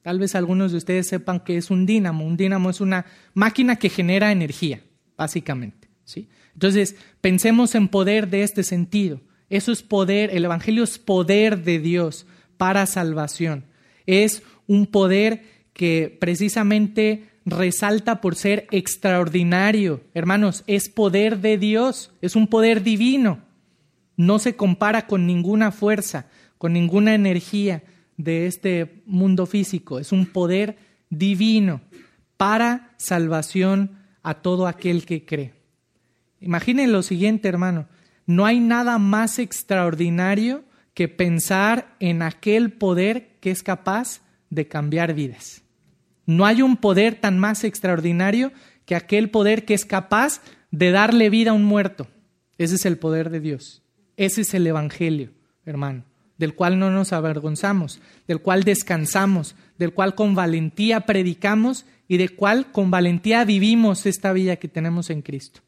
Tal vez algunos de ustedes sepan que es un dínamo. Un dínamo es una máquina que genera energía, básicamente. ¿sí? Entonces, pensemos en poder de este sentido. Eso es poder, el Evangelio es poder de Dios para salvación. Es un poder que precisamente resalta por ser extraordinario. Hermanos, es poder de Dios, es un poder divino no se compara con ninguna fuerza, con ninguna energía de este mundo físico. Es un poder divino para salvación a todo aquel que cree. Imaginen lo siguiente, hermano. No hay nada más extraordinario que pensar en aquel poder que es capaz de cambiar vidas. No hay un poder tan más extraordinario que aquel poder que es capaz de darle vida a un muerto. Ese es el poder de Dios. Ese es el Evangelio, hermano, del cual no nos avergonzamos, del cual descansamos, del cual con valentía predicamos y del cual con valentía vivimos esta vida que tenemos en Cristo.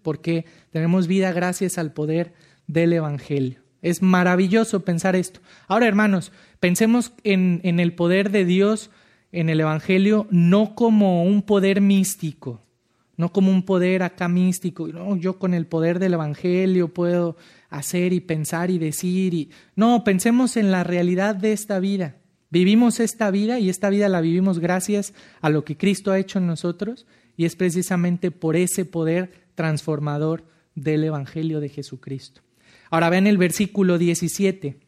Porque tenemos vida gracias al poder del Evangelio. Es maravilloso pensar esto. Ahora, hermanos, pensemos en, el poder de Dios en el Evangelio no como un poder místico, no como un poder acá místico. No, yo con el poder del Evangelio puedo hacer y pensar y decir. Y... No, pensemos en la realidad de esta vida. Vivimos esta vida y esta vida la vivimos gracias a lo que Cristo ha hecho en nosotros y es precisamente por ese poder transformador del Evangelio de Jesucristo. Ahora vean el versículo 17,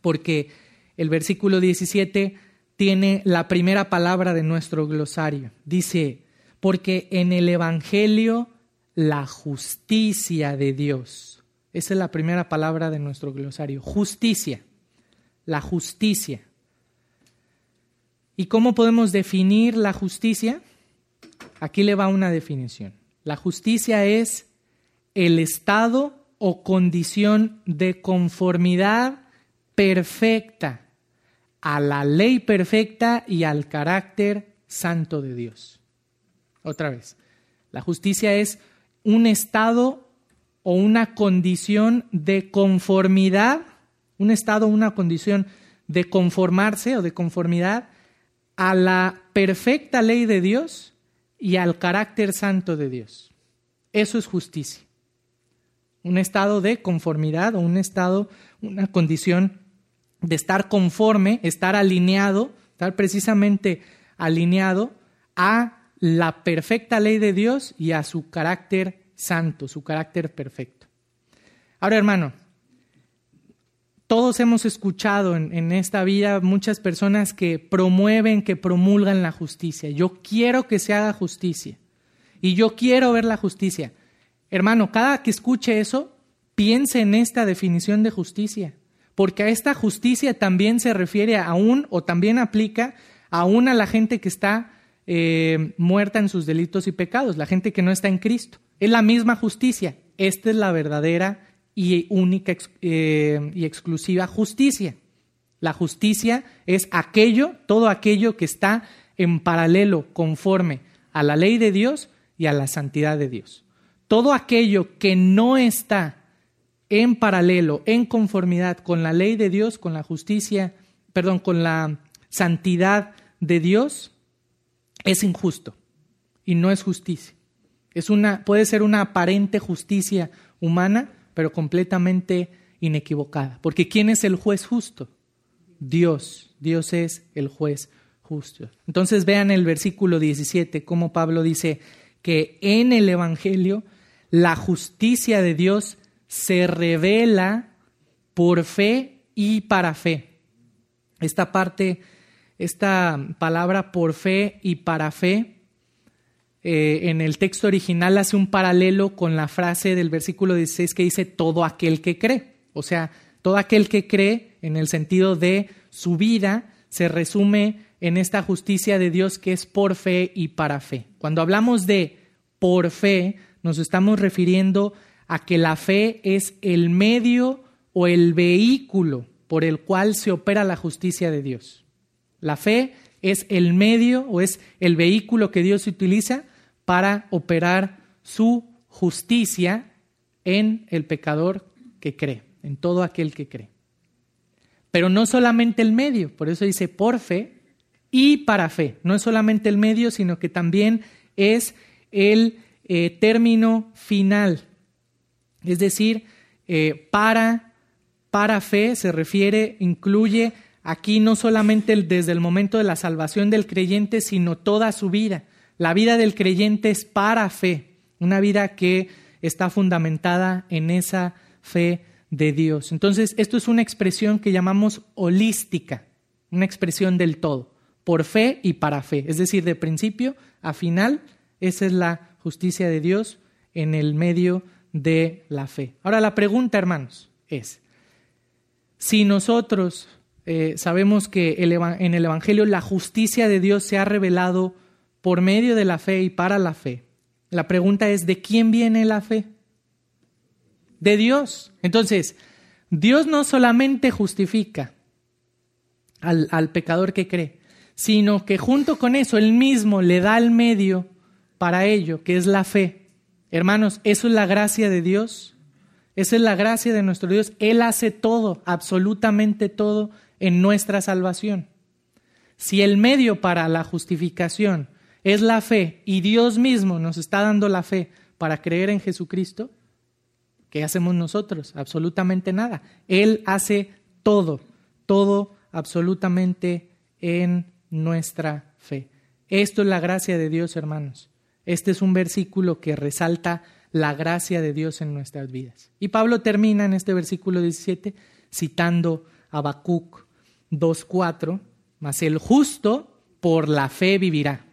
porque el versículo 17 tiene la primera palabra de nuestro glosario. Dice, porque en el Evangelio la justicia de Dios esa es la primera palabra de nuestro glosario. Justicia. La justicia. ¿Y cómo podemos definir la justicia? Aquí le va una definición. La justicia es el estado o condición de conformidad perfecta a la ley perfecta y al carácter santo de Dios. Otra vez, la justicia es un estado o una condición de conformidad, un estado, una condición de conformarse o de conformidad a la perfecta ley de Dios y al carácter santo de Dios. Eso es justicia. Un estado de conformidad o un estado, una condición de estar conforme, estar alineado, estar precisamente alineado a la perfecta ley de Dios y a su carácter santo, su carácter perfecto. Ahora, hermano, todos hemos escuchado en, esta vida muchas personas que promueven, que promulgan la justicia. Yo quiero que se haga justicia y yo quiero ver la justicia. Hermano, cada que escuche eso, piense en esta definición de justicia, porque a esta justicia también se refiere aún o también aplica aún a la gente que está eh, muerta en sus delitos y pecados, la gente que no está en Cristo. Es la misma justicia. Esta es la verdadera y única eh, y exclusiva justicia. La justicia es aquello, todo aquello que está en paralelo, conforme a la ley de Dios y a la santidad de Dios. Todo aquello que no está en paralelo, en conformidad con la ley de Dios, con la justicia, perdón, con la santidad de Dios, es injusto y no es justicia. Es una, puede ser una aparente justicia humana, pero completamente inequivocada. Porque ¿quién es el juez justo? Dios. Dios es el juez justo. Entonces vean el versículo 17, cómo Pablo dice que en el Evangelio la justicia de Dios se revela por fe y para fe. Esta parte, esta palabra por fe y para fe eh, en el texto original hace un paralelo con la frase del versículo 16 que dice todo aquel que cree. O sea, todo aquel que cree en el sentido de su vida se resume en esta justicia de Dios que es por fe y para fe. Cuando hablamos de por fe, nos estamos refiriendo a que la fe es el medio o el vehículo por el cual se opera la justicia de Dios. La fe es el medio o es el vehículo que Dios utiliza para operar su justicia en el pecador que cree, en todo aquel que cree. Pero no solamente el medio, por eso dice por fe y para fe. No es solamente el medio, sino que también es el eh, término final. Es decir, eh, para, para fe se refiere, incluye aquí no solamente desde el momento de la salvación del creyente, sino toda su vida. La vida del creyente es para fe, una vida que está fundamentada en esa fe de Dios. Entonces, esto es una expresión que llamamos holística, una expresión del todo, por fe y para fe. Es decir, de principio a final, esa es la justicia de Dios en el medio de la fe. Ahora la pregunta, hermanos, es, si nosotros eh, sabemos que en el Evangelio la justicia de Dios se ha revelado por medio de la fe y para la fe. La pregunta es, ¿de quién viene la fe? De Dios. Entonces, Dios no solamente justifica al, al pecador que cree, sino que junto con eso Él mismo le da el medio para ello, que es la fe. Hermanos, eso es la gracia de Dios. Esa es la gracia de nuestro Dios. Él hace todo, absolutamente todo en nuestra salvación. Si el medio para la justificación es la fe y Dios mismo nos está dando la fe para creer en Jesucristo, ¿qué hacemos nosotros? Absolutamente nada. Él hace todo, todo absolutamente en nuestra fe. Esto es la gracia de Dios, hermanos. Este es un versículo que resalta la gracia de Dios en nuestras vidas. Y Pablo termina en este versículo 17 citando a Habacuc 2.4, mas el justo por la fe vivirá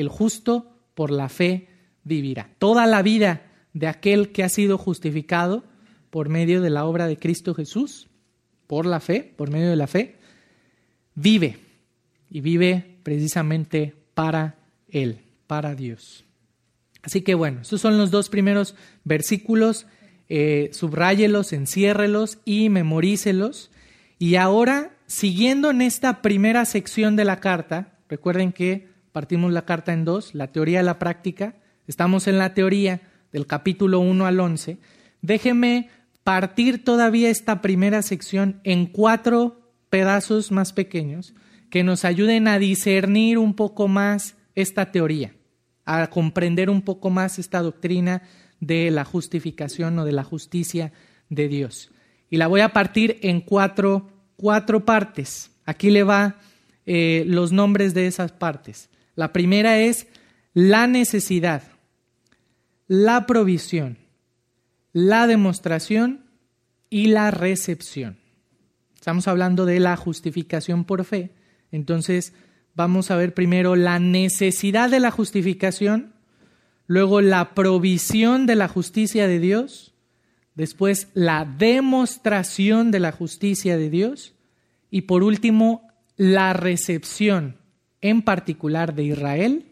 el justo por la fe vivirá. Toda la vida de aquel que ha sido justificado por medio de la obra de Cristo Jesús, por la fe, por medio de la fe, vive y vive precisamente para Él, para Dios. Así que bueno, estos son los dos primeros versículos, eh, subráyelos, enciérrelos y memorícelos. Y ahora, siguiendo en esta primera sección de la carta, recuerden que partimos la carta en dos, la teoría y la práctica. Estamos en la teoría del capítulo 1 al 11. Déjeme partir todavía esta primera sección en cuatro pedazos más pequeños que nos ayuden a discernir un poco más esta teoría, a comprender un poco más esta doctrina de la justificación o de la justicia de Dios. Y la voy a partir en cuatro, cuatro partes. Aquí le va eh, los nombres de esas partes. La primera es la necesidad, la provisión, la demostración y la recepción. Estamos hablando de la justificación por fe. Entonces, vamos a ver primero la necesidad de la justificación, luego la provisión de la justicia de Dios, después la demostración de la justicia de Dios y por último la recepción en particular de Israel,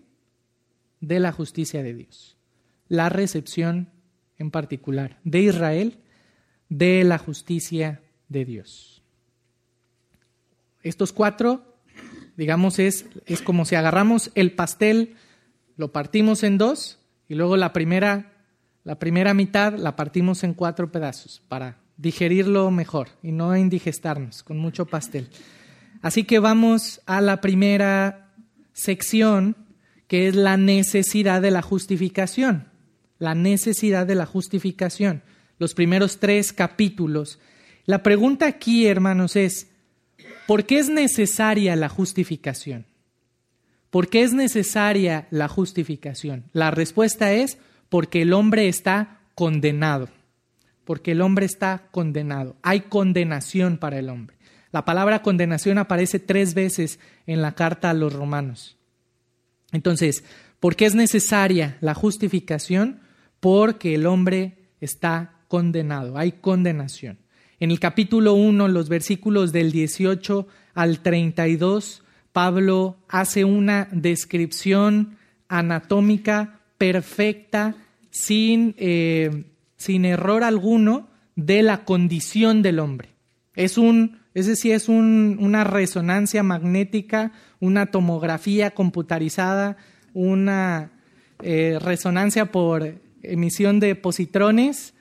de la justicia de Dios. La recepción en particular de Israel de la justicia de Dios. Estos cuatro, digamos, es, es como si agarramos el pastel, lo partimos en dos y luego la primera, la primera mitad la partimos en cuatro pedazos para digerirlo mejor y no indigestarnos con mucho pastel. Así que vamos a la primera sección que es la necesidad de la justificación. La necesidad de la justificación. Los primeros tres capítulos. La pregunta aquí, hermanos, es, ¿por qué es necesaria la justificación? ¿Por qué es necesaria la justificación? La respuesta es porque el hombre está condenado. Porque el hombre está condenado. Hay condenación para el hombre. La palabra condenación aparece tres veces en la carta a los romanos. Entonces, ¿Por qué es necesaria la justificación? Porque el hombre está condenado, hay condenación. En el capítulo 1, los versículos del 18 al 32, Pablo hace una descripción anatómica perfecta, sin, eh, sin error alguno, de la condición del hombre. Es un, ese sí es una resonancia magnética, una tomografía computarizada, una eh, resonancia por emisión de positrones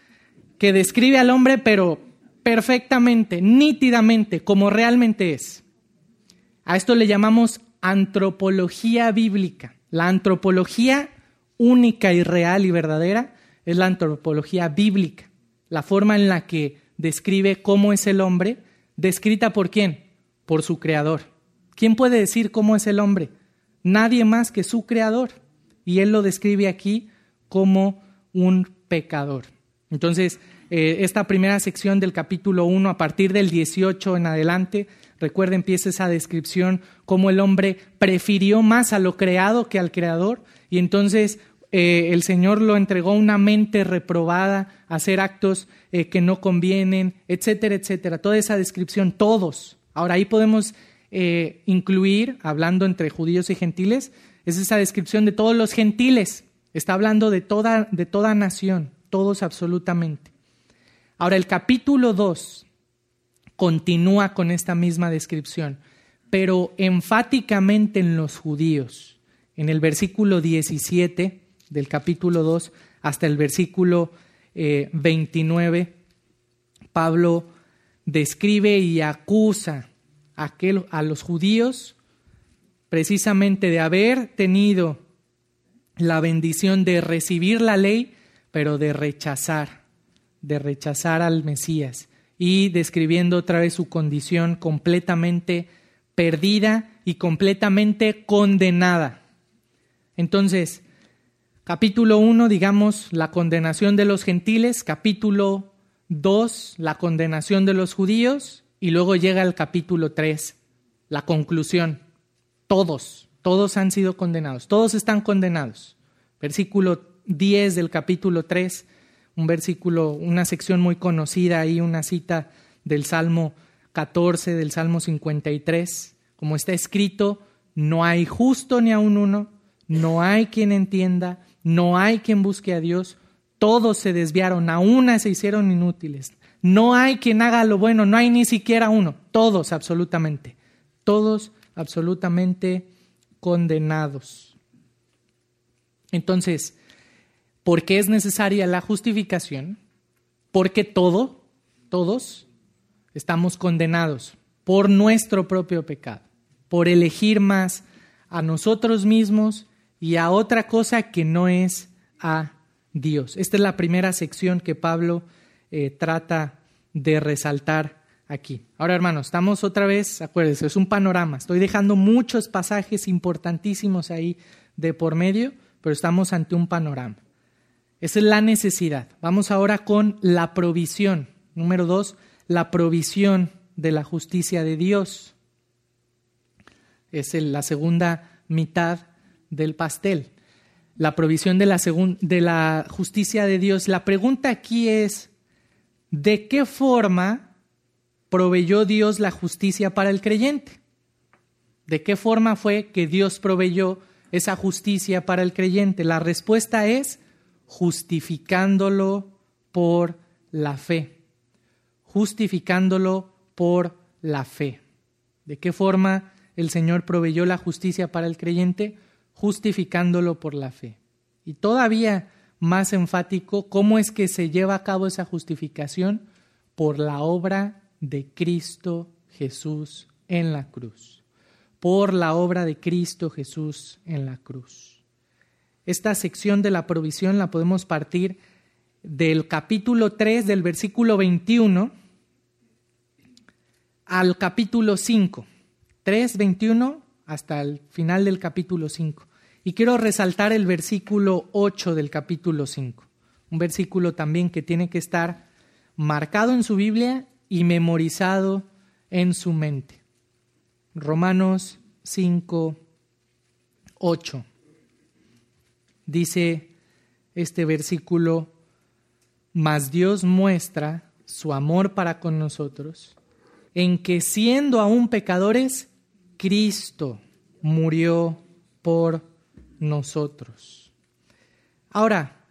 que describe al hombre, pero perfectamente, nítidamente, como realmente es. A esto le llamamos antropología bíblica. La antropología única y real y verdadera es la antropología bíblica, la forma en la que describe cómo es el hombre, descrita por quién? Por su creador. ¿Quién puede decir cómo es el hombre? Nadie más que su creador. Y él lo describe aquí como un pecador. Entonces, eh, esta primera sección del capítulo 1, a partir del 18 en adelante, recuerda, empieza esa descripción, cómo el hombre prefirió más a lo creado que al creador, y entonces eh, el Señor lo entregó una mente reprobada a hacer actos eh, que no convienen, etcétera, etcétera. Toda esa descripción, todos. Ahora ahí podemos incluir, hablando entre judíos y gentiles, es esa descripción de todos los gentiles. Está hablando de toda, de toda nación, todos absolutamente. Ahora, el capítulo 2 continúa con esta misma descripción, pero enfáticamente en los judíos. En el versículo 17 del capítulo 2 hasta el versículo 29, eh, Pablo describe y acusa a, a los judíos precisamente de haber tenido la bendición de recibir la ley, pero de rechazar de rechazar al Mesías y describiendo otra vez su condición completamente perdida y completamente condenada. Entonces, capítulo 1, digamos, la condenación de los gentiles, capítulo 2, la condenación de los judíos, y luego llega el capítulo 3, la conclusión. Todos, todos han sido condenados, todos están condenados. Versículo 10 del capítulo 3 un versículo, una sección muy conocida ahí, una cita del Salmo 14, del Salmo 53, como está escrito, no hay justo ni aun uno, no hay quien entienda, no hay quien busque a Dios, todos se desviaron, a una se hicieron inútiles, no hay quien haga lo bueno, no hay ni siquiera uno, todos absolutamente, todos absolutamente condenados. Entonces, ¿Por qué es necesaria la justificación? Porque todo, todos, estamos condenados por nuestro propio pecado, por elegir más a nosotros mismos y a otra cosa que no es a Dios. Esta es la primera sección que Pablo eh, trata de resaltar aquí. Ahora, hermanos, estamos otra vez, acuérdense, es un panorama. Estoy dejando muchos pasajes importantísimos ahí de por medio, pero estamos ante un panorama. Esa es la necesidad. Vamos ahora con la provisión. Número dos, la provisión de la justicia de Dios. Es la segunda mitad del pastel. La provisión de la, justicia de Dios. La pregunta aquí es, ¿de qué forma proveyó Dios la justicia para el creyente? ¿De qué forma fue que Dios proveyó esa justicia para el creyente? La respuesta es justificándolo por la fe. Justificándolo por la fe. ¿De qué forma el Señor proveyó la justicia para el creyente? Justificándolo por la fe. Y todavía más enfático, ¿cómo es que se lleva a cabo esa justificación? Por la obra de Cristo Jesús en la cruz. Por la obra de Cristo Jesús en la cruz. Esta sección de la provisión la podemos partir del capítulo 3 del versículo 21 al capítulo 5. 3, 21 hasta el final del capítulo 5. Y quiero resaltar el versículo 8 del capítulo 5. Un versículo también que tiene que estar marcado en su Biblia y memorizado en su mente. Romanos 5, 8. dice este versículo, mas Dios muestra su amor para con nosotros en que siendo aún pecadores, Cristo murió por nosotros. Ahora,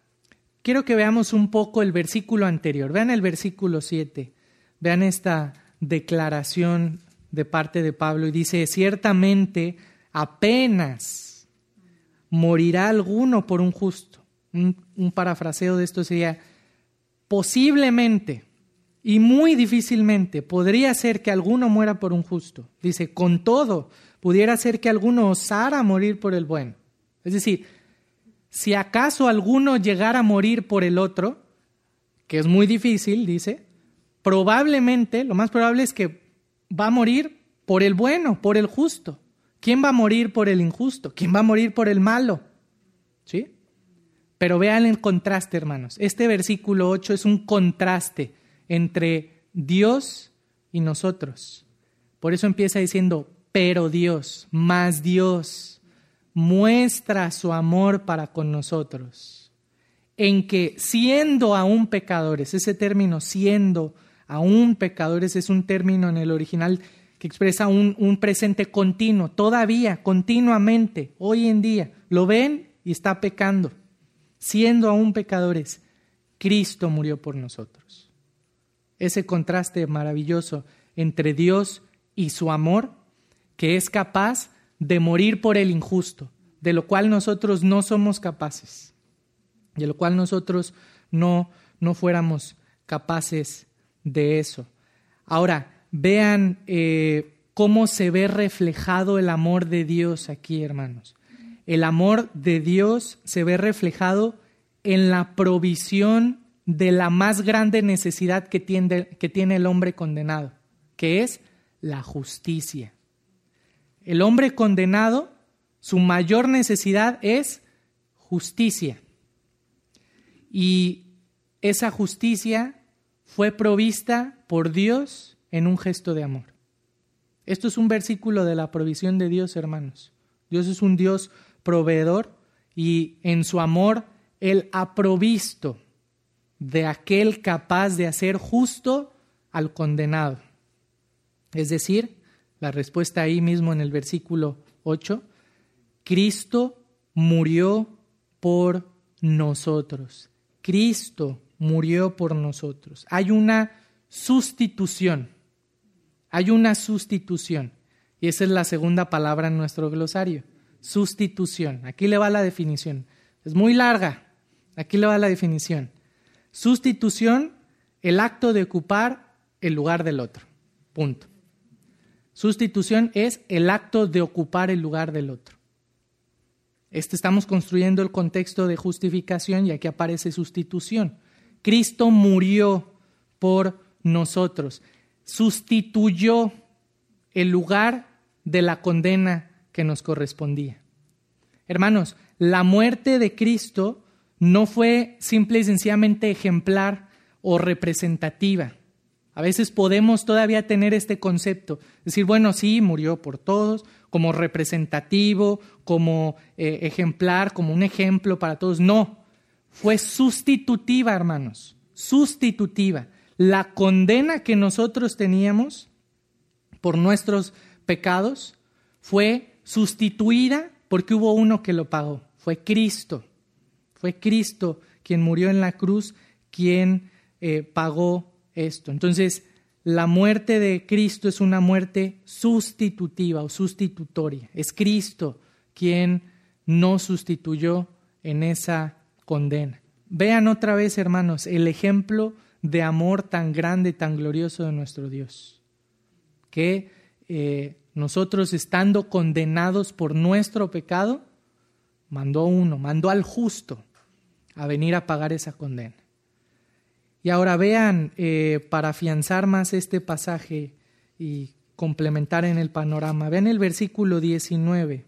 quiero que veamos un poco el versículo anterior. Vean el versículo 7. Vean esta declaración de parte de Pablo y dice, ciertamente apenas morirá alguno por un justo. Un, un parafraseo de esto sería, posiblemente y muy difícilmente podría ser que alguno muera por un justo. Dice, con todo, pudiera ser que alguno osara morir por el bueno. Es decir, si acaso alguno llegara a morir por el otro, que es muy difícil, dice, probablemente, lo más probable es que va a morir por el bueno, por el justo. ¿Quién va a morir por el injusto? ¿Quién va a morir por el malo? ¿Sí? Pero vean el contraste, hermanos. Este versículo 8 es un contraste entre Dios y nosotros. Por eso empieza diciendo, pero Dios, más Dios, muestra su amor para con nosotros, en que siendo aún pecadores, ese término siendo aún pecadores es un término en el original que expresa un, presente continuo, todavía, continuamente, hoy en día, lo ven y está pecando. Siendo aún pecadores, Cristo murió por nosotros. Ese contraste maravilloso entre Dios y su amor, que es capaz de morir por el injusto, de lo cual nosotros no somos capaces, de lo cual nosotros no, no fuéramos capaces de eso. Ahora, vean eh, cómo se ve reflejado el amor de Dios aquí, hermanos. El amor de Dios se ve reflejado en la provisión de la más grande necesidad que tiene, que tiene el hombre condenado, que es la justicia. El hombre condenado, su mayor necesidad es justicia. Y esa justicia fue provista por Dios en un gesto de amor. Esto es un versículo de la provisión de Dios, hermanos. Dios es un Dios proveedor y en su amor Él ha provisto de aquel capaz de hacer justo al condenado. Es decir, la respuesta ahí mismo en el versículo 8, Cristo murió por nosotros. Cristo murió por nosotros. Hay una sustitución. Hay una sustitución. Y esa es la segunda palabra en nuestro glosario. Sustitución. Aquí le va la definición. Es muy larga. Aquí le va la definición. Sustitución, el acto de ocupar el lugar del otro. Punto. Sustitución es el acto de ocupar el lugar del otro. Este estamos construyendo el contexto de justificación y aquí aparece sustitución. Cristo murió por nosotros, sustituyó el lugar de la condena que nos correspondía. Hermanos, la muerte de Cristo no fue simple y sencillamente ejemplar o representativa. A veces podemos todavía tener este concepto, decir, bueno, sí, murió por todos, como representativo, como eh, ejemplar, como un ejemplo para todos. No, fue sustitutiva, hermanos, sustitutiva. La condena que nosotros teníamos por nuestros pecados fue sustituida porque hubo uno que lo pagó, fue Cristo. Fue Cristo quien murió en la cruz, quien eh, pagó esto. Entonces, la muerte de Cristo es una muerte sustitutiva o sustitutoria. Es Cristo quien no sustituyó en esa condena. Vean otra vez, hermanos, el ejemplo de amor tan grande, tan glorioso de nuestro Dios. Que eh, nosotros estando condenados por nuestro pecado, mandó uno, mandó al justo a venir a pagar esa condena. Y ahora vean, eh, para afianzar más este pasaje y complementar en el panorama, vean el versículo 19.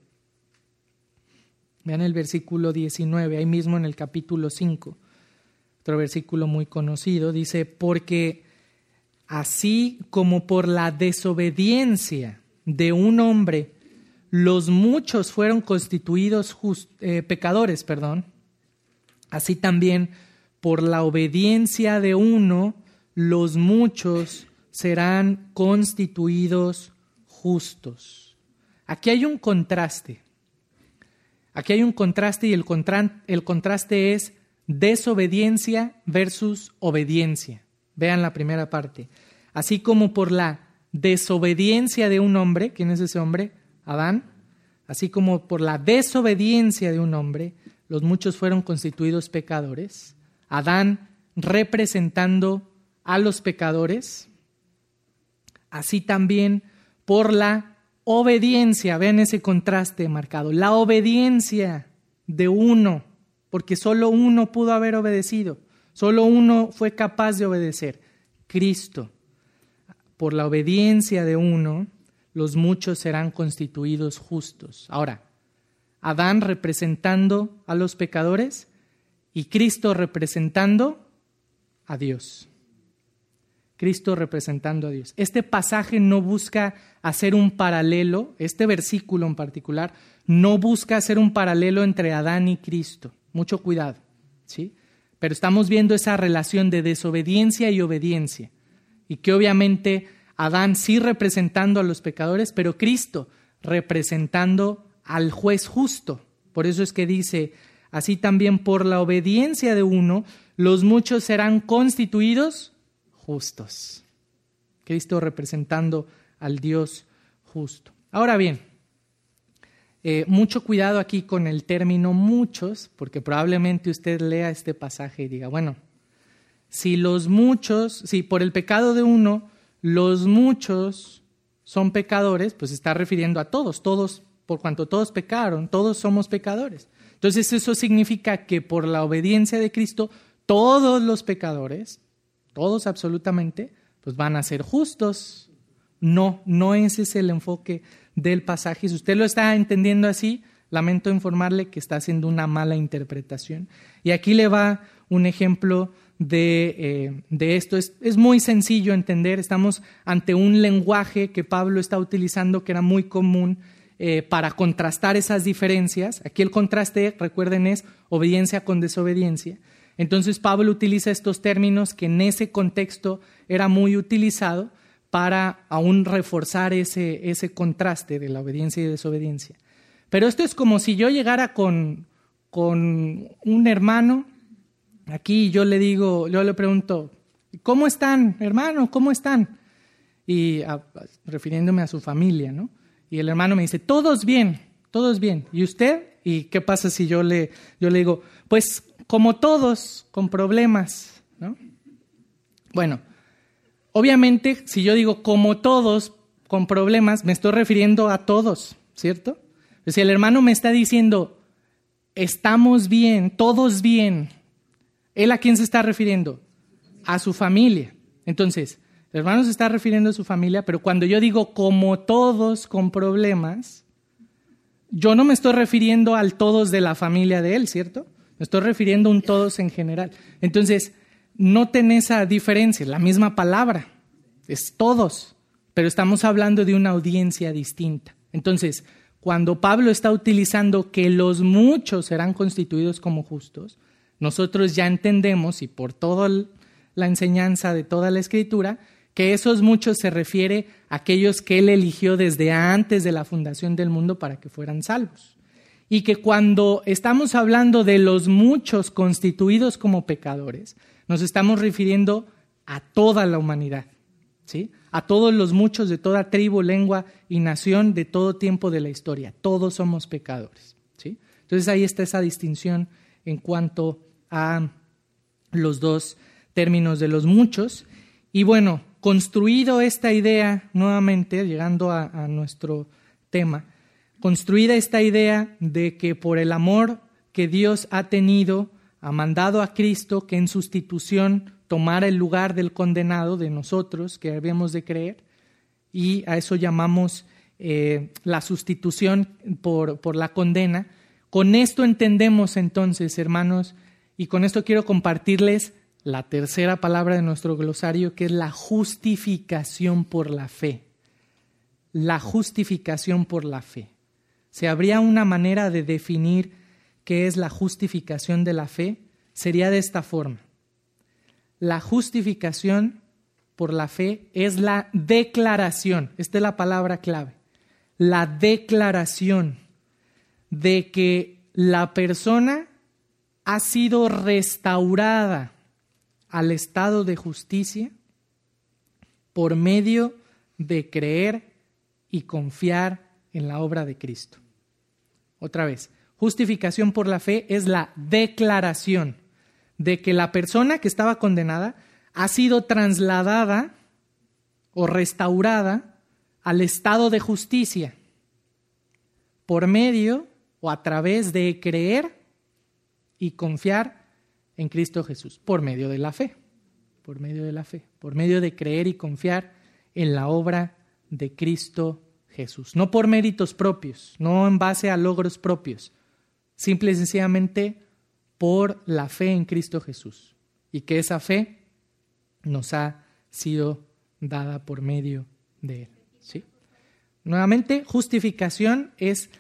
Vean el versículo 19, ahí mismo en el capítulo 5, otro versículo muy conocido, dice, porque así como por la desobediencia de un hombre, los muchos fueron constituidos eh, pecadores, perdón, Así también, por la obediencia de uno, los muchos serán constituidos justos. Aquí hay un contraste. Aquí hay un contraste y el, el contraste es desobediencia versus obediencia. Vean la primera parte. Así como por la desobediencia de un hombre, ¿quién es ese hombre? Adán. Así como por la desobediencia de un hombre, los muchos fueron constituidos pecadores. Adán representando a los pecadores. Así también por la obediencia, vean ese contraste marcado, la obediencia de uno, porque solo uno pudo haber obedecido, solo uno fue capaz de obedecer, Cristo. Por la obediencia de uno, los muchos serán constituidos justos. Ahora, Adán representando a los pecadores y Cristo representando a Dios. Cristo representando a Dios. Este pasaje no busca hacer un paralelo, este versículo en particular, no busca hacer un paralelo entre Adán y Cristo. Mucho cuidado, ¿sí? Pero estamos viendo esa relación de desobediencia y obediencia. Y que obviamente Adán sí representando a los pecadores, pero Cristo representando al juez justo. Por eso es que dice, así también por la obediencia de uno, los muchos serán constituidos justos. Cristo representando al Dios justo. Ahora bien, eh, mucho cuidado aquí con el término muchos, porque probablemente usted lea este pasaje y diga, bueno, si los muchos, si por el pecado de uno, los muchos son pecadores, pues está refiriendo a todos, todos, por cuanto todos pecaron, todos somos pecadores. Entonces eso significa que por la obediencia de Cristo, todos los pecadores, todos absolutamente, pues van a ser justos. No, no ese es el enfoque del pasaje. Si usted lo está entendiendo así, lamento informarle que está haciendo una mala interpretación. Y aquí le va un ejemplo de, eh, de esto. Es, es, muy sencillo entender. Estamos ante un lenguaje que Pablo está utilizando que era muy común eh, para contrastar esas diferencias. Aquí el contraste, recuerden, es obediencia con desobediencia. Entonces Pablo utiliza estos términos que en ese contexto era muy utilizado para aún reforzar ese, ese contraste de la obediencia y desobediencia. Pero esto es como si yo llegara con, con un hermano, aquí yo le digo, yo le pregunto, ¿cómo están, hermano? ¿Cómo están? Y refiriéndome a su familia, ¿no? Y el hermano me dice, todos bien, todos bien. ¿Y usted? ¿Y qué pasa si yo le, yo le digo, pues como todos, con problemas, ¿no? Bueno, obviamente, si yo digo como todos, con problemas, me estoy refiriendo a todos, ¿cierto? Si el hermano me está diciendo, estamos bien, todos bien, ¿él a quién se está refiriendo? A su familia. Entonces, el hermano se está refiriendo a su familia, pero cuando yo digo como todos con problemas, yo no me estoy refiriendo al todos de la familia de él, ¿cierto? Me estoy refiriendo a un todos en general. Entonces, noten esa diferencia, la misma palabra, es todos, pero estamos hablando de una audiencia distinta. Entonces, cuando Pablo está utilizando que los muchos serán constituidos como justos, nosotros ya entendemos, y por toda la enseñanza de toda la escritura, que esos muchos se refiere a aquellos que él eligió desde antes de la fundación del mundo para que fueran salvos y que cuando estamos hablando de los muchos constituidos como pecadores, nos estamos refiriendo a toda la humanidad, ¿sí? A todos los muchos de toda tribu, lengua y nación de todo tiempo de la historia. Todos somos pecadores, ¿sí? Entonces ahí está esa distinción en cuanto a los dos términos de los muchos. Y bueno, construido esta idea nuevamente, llegando a, nuestro tema, construida esta idea de que por el amor que Dios ha tenido, ha mandado a Cristo que en sustitución tomara el lugar del condenado de nosotros, que habíamos de creer, y a eso llamamos eh, la sustitución por, por la condena. Con esto entendemos entonces, hermanos, y con esto quiero compartirles la tercera palabra de nuestro glosario, que es la justificación por la fe. La justificación por la fe. ¿Se habría una manera de definir qué es la justificación de la fe? sería de esta forma. La justificación por la fe es la declaración, esta es la palabra clave, la declaración de que la persona ha sido restaurada al estado de justicia por medio de creer y confiar en la obra de Cristo. Otra vez, justificación por la fe es la declaración de que la persona que estaba condenada ha sido trasladada o restaurada al estado de justicia por medio o a través de creer y confiar en Cristo Jesús, por medio de la fe, por medio de la fe, por medio de creer y confiar en la obra de Cristo Jesús, no por méritos propios, no en base a logros propios, simple y sencillamente por la fe en Cristo Jesús, y que esa fe nos ha sido dada por medio de Él. ¿sí? Nuevamente, justificación es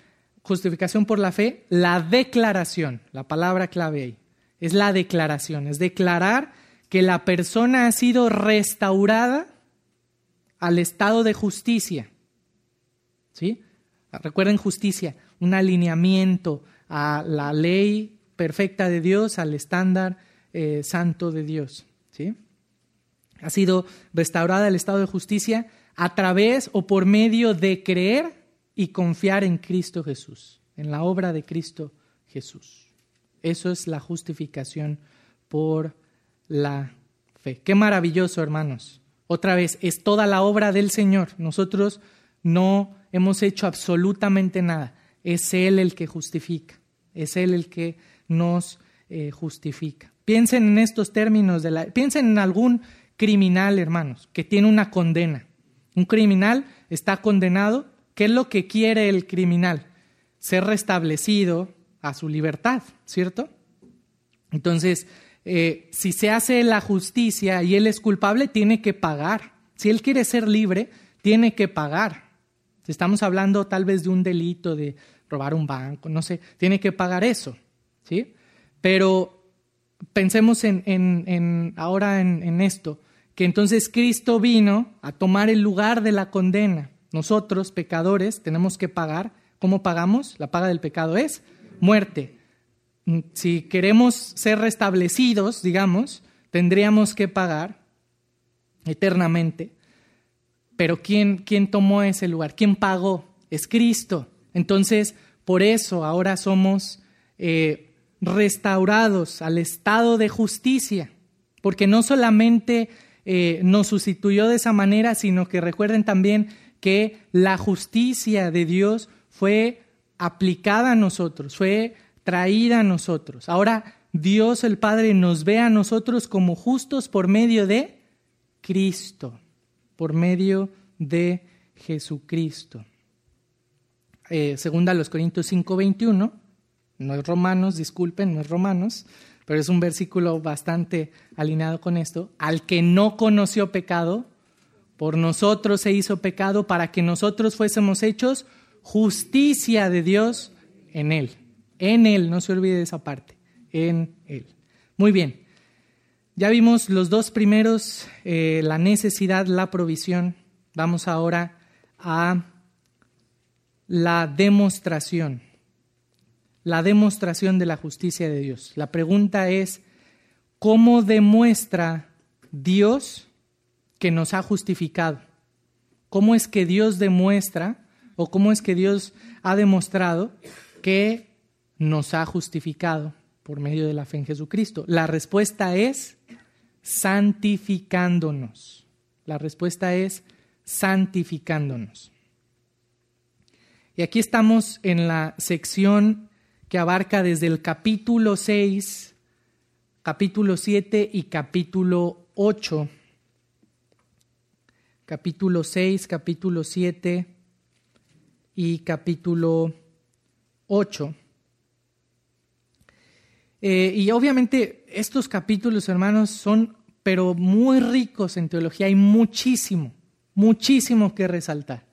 justificación por la fe, la declaración, la palabra clave ahí, es la declaración, es declarar que la persona ha sido restaurada al estado de justicia. ¿Sí? Recuerden justicia, un alineamiento a la ley perfecta de Dios, al estándar eh, santo de Dios. ¿Sí? Ha sido restaurada al estado de justicia a través o por medio de creer y confiar en Cristo Jesús, en la obra de Cristo Jesús. Eso es la justificación por la fe. Qué maravilloso, hermanos. Otra vez, es toda la obra del Señor. Nosotros no hemos hecho absolutamente nada. Es Él el que justifica. Es Él el que nos eh, justifica. Piensen en estos términos de la. Piensen en algún criminal, hermanos, que tiene una condena. Un criminal está condenado ¿Qué es lo que quiere el criminal? Ser restablecido a su libertad, ¿cierto? Entonces, eh, si se hace la justicia y él es culpable, tiene que pagar. Si él quiere ser libre, tiene que pagar. Estamos hablando tal vez de un delito, de robar un banco, no sé, tiene que pagar eso, ¿sí? Pero pensemos en, ahora en esto, que entonces Cristo vino a tomar el lugar de la condena. Nosotros, pecadores, tenemos que pagar. ¿Cómo pagamos? La paga del pecado es muerte. Mm, si queremos ser restablecidos, digamos, tendríamos que pagar eternamente. Pero ¿quién, quién tomó ese lugar? ¿Quién pagó? Es Cristo. Entonces, por eso ahora somos eh, restaurados al estado de justicia, porque no solamente eh, nos sustituyó de esa manera, sino que recuerden también que la justicia de Dios fue aplicada a nosotros, fue traída a nosotros. Ahora Dios el Padre nos ve a nosotros como justos por medio de Cristo, por medio de Jesucristo. Eh, segunda los Corintios 5, 21, no es Romanos, disculpen, no es Romanos, pero es un versículo bastante alineado con esto. Al que no conoció pecado, por nosotros se hizo pecado para que nosotros fuésemos hechos justicia de Dios en Él. En Él, no se olvide de esa parte, en Él. Muy bien, ya vimos los dos primeros, eh, la necesidad, la provisión. Vamos ahora a la demostración, la demostración de la justicia de Dios. La pregunta es, ¿cómo demuestra Dios que nos ha justificado. ¿Cómo es que Dios demuestra o cómo es que Dios ha demostrado que nos ha justificado por medio de la fe en Jesucristo? La respuesta es santificándonos. La respuesta es santificándonos. Y aquí estamos en la sección que abarca desde el capítulo 6, capítulo 7 y capítulo 8 capítulo 6, capítulo 7 y capítulo 8. Eh, y obviamente estos capítulos, hermanos, son pero muy ricos en teología. Hay muchísimo, muchísimo que resaltar.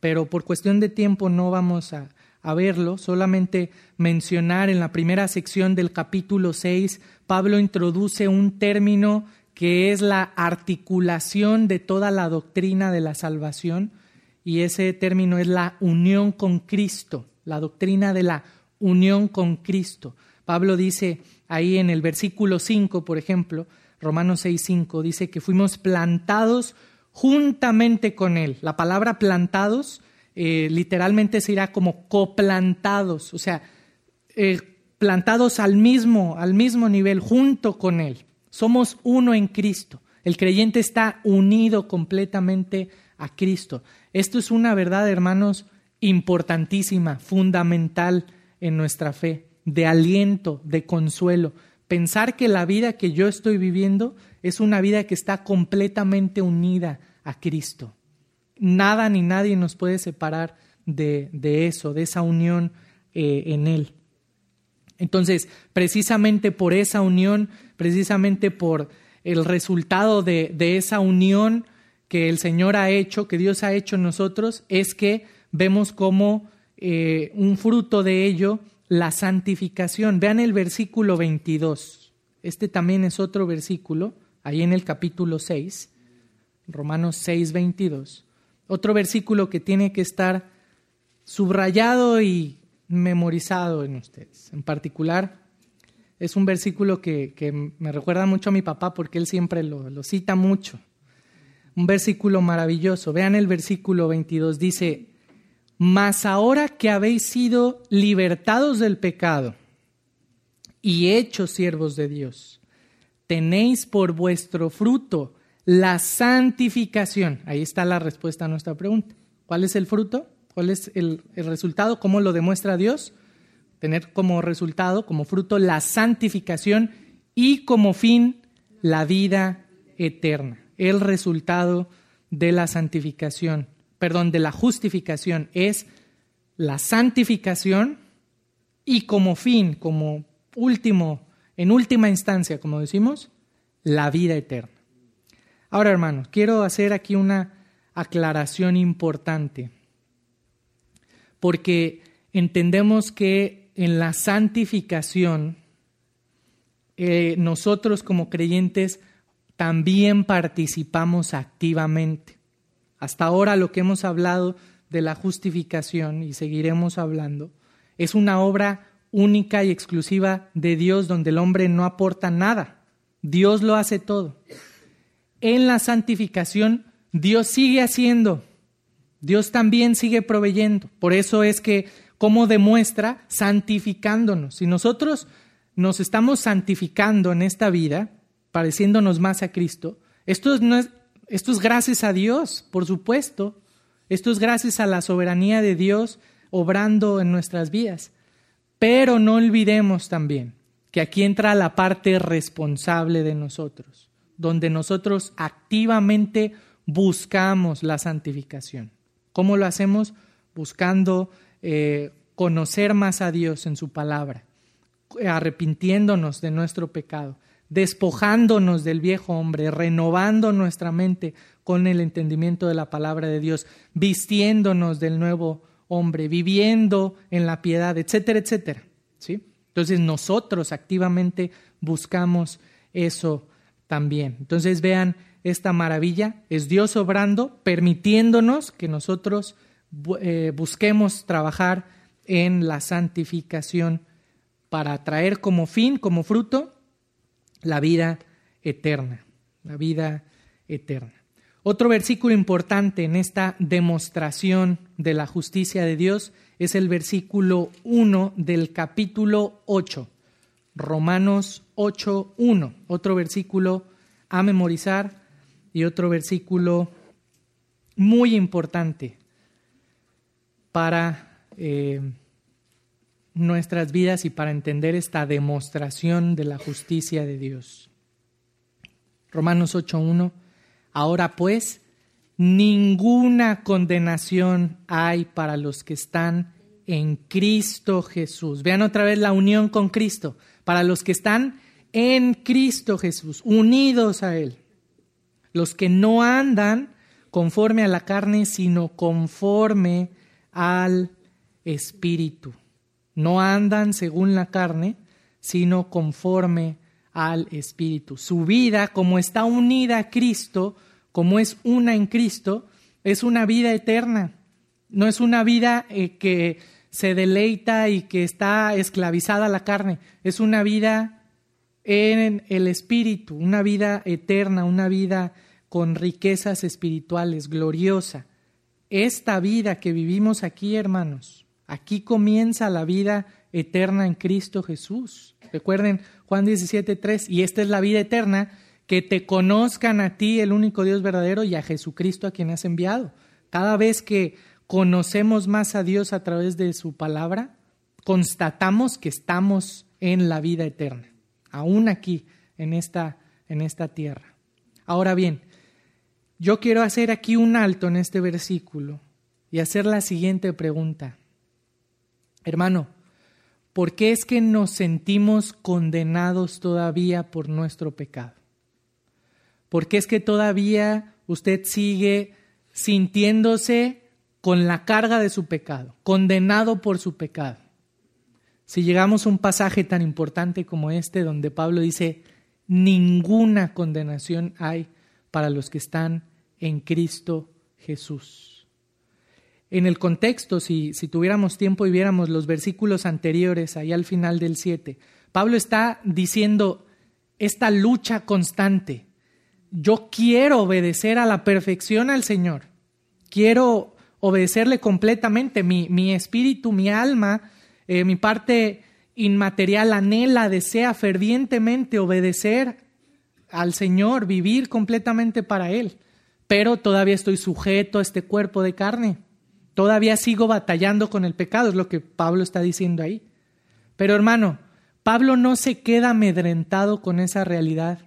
Pero por cuestión de tiempo no vamos a, a verlo, solamente mencionar en la primera sección del capítulo 6, Pablo introduce un término que es la articulación de toda la doctrina de la salvación, y ese término es la unión con Cristo, la doctrina de la unión con Cristo. Pablo dice ahí en el versículo 5, por ejemplo, Romanos 6, 5, dice que fuimos plantados juntamente con Él. La palabra plantados eh, literalmente se irá como coplantados, o sea, eh, plantados al mismo, al mismo nivel, junto con Él. Somos uno en Cristo. El creyente está unido completamente a Cristo. Esto es una verdad, hermanos, importantísima, fundamental en nuestra fe, de aliento, de consuelo. Pensar que la vida que yo estoy viviendo es una vida que está completamente unida a Cristo. Nada ni nadie nos puede separar de, eso, de esa unión eh, en Él. Entonces, precisamente por esa unión, precisamente por el resultado de, de, esa unión que el Señor ha hecho, que Dios ha hecho en nosotros, es que vemos como eh, un fruto de ello la santificación. Vean el versículo 22. Este también es otro versículo, ahí en el capítulo 6, Romanos 6, 22. Otro versículo que tiene que estar subrayado y memorizado en ustedes. En particular, es un versículo que, me recuerda mucho a mi papá porque él siempre lo, lo cita mucho. Un versículo maravilloso. Vean el versículo 22. Dice, mas ahora que habéis sido libertados del pecado y hechos siervos de Dios, tenéis por vuestro fruto la santificación. Ahí está la respuesta a nuestra pregunta. ¿Cuál es el fruto? ¿Cuál es el, resultado? ¿Cómo lo demuestra Dios? Tener como resultado, como fruto, la santificación y como fin la vida eterna. El resultado de la santificación, perdón, de la justificación es la santificación y como fin, como último, en última instancia, como decimos, la vida eterna. Ahora, hermanos, quiero hacer aquí una aclaración importante, porque entendemos que en la santificación eh, nosotros como creyentes también participamos activamente. Hasta ahora lo que hemos hablado de la justificación y seguiremos hablando es una obra única y exclusiva de Dios donde el hombre no aporta nada. Dios lo hace todo en la santificación Dios sigue haciendo, Dios también sigue proveyendo. Por eso es que, como demuestra, santificándonos. Si nosotros nos estamos santificando en esta vida, pareciéndonos más a Cristo, esto, no es, gracias a Dios, por supuesto. Esto es gracias a la soberanía de Dios obrando en nuestras vidas. Pero no olvidemos también que aquí entra la parte responsable de nosotros donde nosotros activamente buscamos la santificación. ¿Cómo lo hacemos? Buscando eh, conocer más a Dios en su palabra, arrepintiéndonos de nuestro pecado, despojándonos del viejo hombre, renovando nuestra mente con el entendimiento de la palabra de Dios, vistiéndonos del nuevo hombre, viviendo en la piedad, etcétera, etcétera. ¿Sí? Entonces nosotros activamente buscamos eso también. Entonces vean esta maravilla, es Dios obrando, permitiéndonos que nosotros eh, busquemos trabajar en la santificación para traer como fin, como fruto, la vida eterna, la vida eterna. Otro versículo importante en esta demostración de la justicia de Dios es el versículo 1 del capítulo 8. Romanos 8.1, otro versículo a memorizar y otro versículo muy importante para eh, nuestras vidas y para entender esta demostración de la justicia de Dios. Romanos 8.1, ahora pues, ninguna condenación hay para los que están en Cristo Jesús. Vean otra vez la unión con Cristo para los que están en Cristo Jesús, unidos a Él. Los que no andan conforme a la carne, sino conforme al espíritu. No andan según la carne, sino conforme al espíritu. Su vida, como está unida a Cristo, como es una en Cristo, es una vida eterna. No es una vida eh, que se deleita y que está esclavizada la carne. Es una vida en el espíritu, una vida eterna, una vida con riquezas espirituales, gloriosa. Esta vida que vivimos aquí, hermanos, aquí comienza la vida eterna en Cristo Jesús. Recuerden Juan 17, 3, y esta es la vida eterna, que te conozcan a ti, el único Dios verdadero, y a Jesucristo a quien has enviado. Cada vez que conocemos más a Dios a través de su palabra, constatamos que estamos en la vida eterna, aún aquí, en esta, en esta tierra. Ahora bien, yo quiero hacer aquí un alto en este versículo y hacer la siguiente pregunta. Hermano, ¿por qué es que nos sentimos condenados todavía por nuestro pecado? ¿Por qué es que todavía usted sigue sintiéndose con la carga de su pecado, condenado por su pecado? Si llegamos a un pasaje tan importante como este, donde Pablo dice, ninguna condenación hay para los que están en Cristo Jesús. En el contexto, si, si tuviéramos tiempo y viéramos los versículos anteriores, ahí al final del 7, Pablo está diciendo esta lucha constante. Yo quiero obedecer a la perfección al Señor. Quiero obedecerle completamente. Mi, espíritu, mi alma, eh, mi parte inmaterial anhela, desea fervientemente obedecer al Señor, vivir completamente para Él pero todavía estoy sujeto a este cuerpo de carne. Todavía sigo batallando con el pecado, es lo que Pablo está diciendo ahí. Pero hermano, Pablo no se queda amedrentado con esa realidad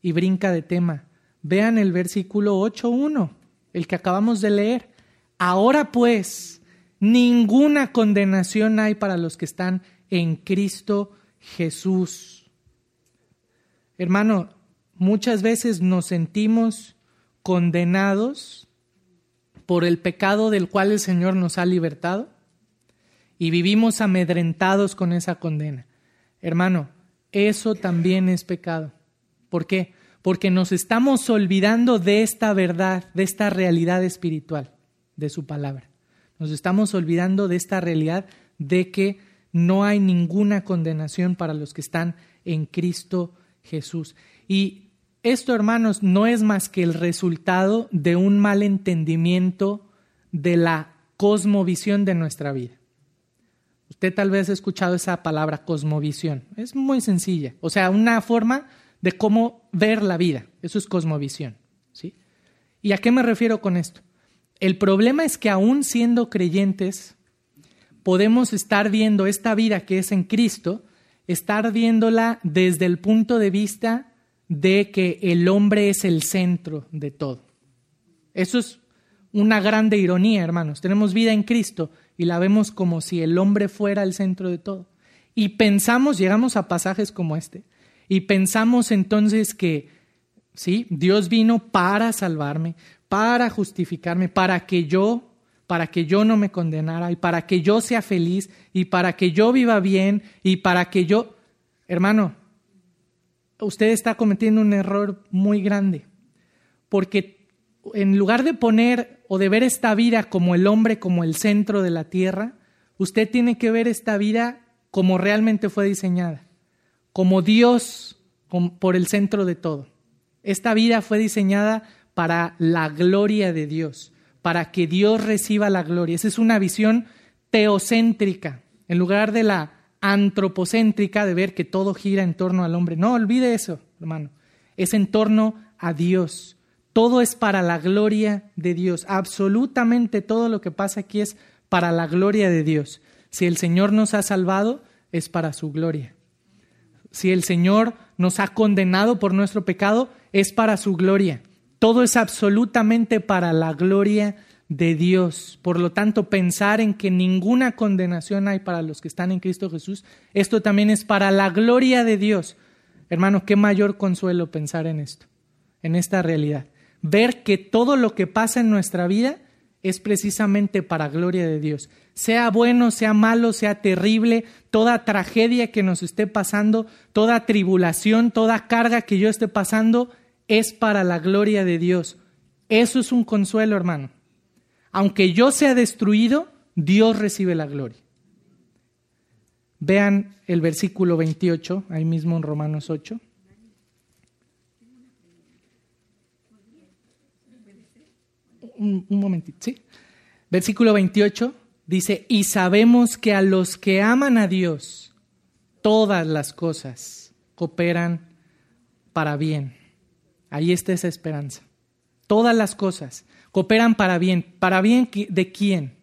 y brinca de tema. Vean el versículo 8.1, el que acabamos de leer. Ahora pues, ninguna condenación hay para los que están en Cristo Jesús. Hermano, muchas veces nos sentimos condenados por el pecado del cual el Señor nos ha libertado y vivimos amedrentados con esa condena. Hermano, eso también es pecado. ¿Por qué? Porque nos estamos olvidando de esta verdad, de esta realidad espiritual, de su palabra. Nos estamos olvidando de esta realidad de que no hay ninguna condenación para los que están en Cristo Jesús. Y esto, hermanos, no es más que el resultado de un mal entendimiento de la cosmovisión de nuestra vida. Usted tal vez ha escuchado esa palabra cosmovisión. Es muy sencilla. O sea, una forma de cómo ver la vida. Eso es cosmovisión. ¿sí? ¿Y a qué me refiero con esto? El problema es que aún siendo creyentes, podemos estar viendo esta vida que es en Cristo, estar viéndola desde el punto de vista de que el hombre es el centro de todo. Eso es una grande ironía, hermanos. Tenemos vida en Cristo y la vemos como si el hombre fuera el centro de todo. Y pensamos, llegamos a pasajes como este, y pensamos entonces que, sí, Dios vino para salvarme, para justificarme, para que yo para que yo no me condenara y para que yo sea feliz y para que yo viva bien y para que yo, hermano, usted está cometiendo un error muy grande, porque en lugar de poner o de ver esta vida como el hombre, como el centro de la tierra, usted tiene que ver esta vida como realmente fue diseñada, como Dios por el centro de todo. Esta vida fue diseñada para la gloria de Dios, para que Dios reciba la gloria. Esa es una visión teocéntrica, en lugar de la antropocéntrica de ver que todo gira en torno al hombre. No, olvide eso, hermano. Es en torno a Dios. Todo es para la gloria de Dios. Absolutamente todo lo que pasa aquí es para la gloria de Dios. Si el Señor nos ha salvado, es para su gloria. Si el Señor nos ha condenado por nuestro pecado, es para su gloria. Todo es absolutamente para la gloria de Dios. Por lo tanto, pensar en que ninguna condenación hay para los que están en Cristo Jesús, esto también es para la gloria de Dios. Hermano, qué mayor consuelo pensar en esto, en esta realidad. Ver que todo lo que pasa en nuestra vida es precisamente para gloria de Dios. Sea bueno, sea malo, sea terrible, toda tragedia que nos esté pasando, toda tribulación, toda carga que yo esté pasando, es para la gloria de Dios. Eso es un consuelo, hermano. Aunque yo sea destruido, Dios recibe la gloria. Vean el versículo 28, ahí mismo en Romanos 8. Un, momentito, ¿sí? Versículo 28 dice, y sabemos que a los que aman a Dios, todas las cosas cooperan para bien. Ahí está esa esperanza. Todas las cosas cooperan para bien. ¿Para bien de quién?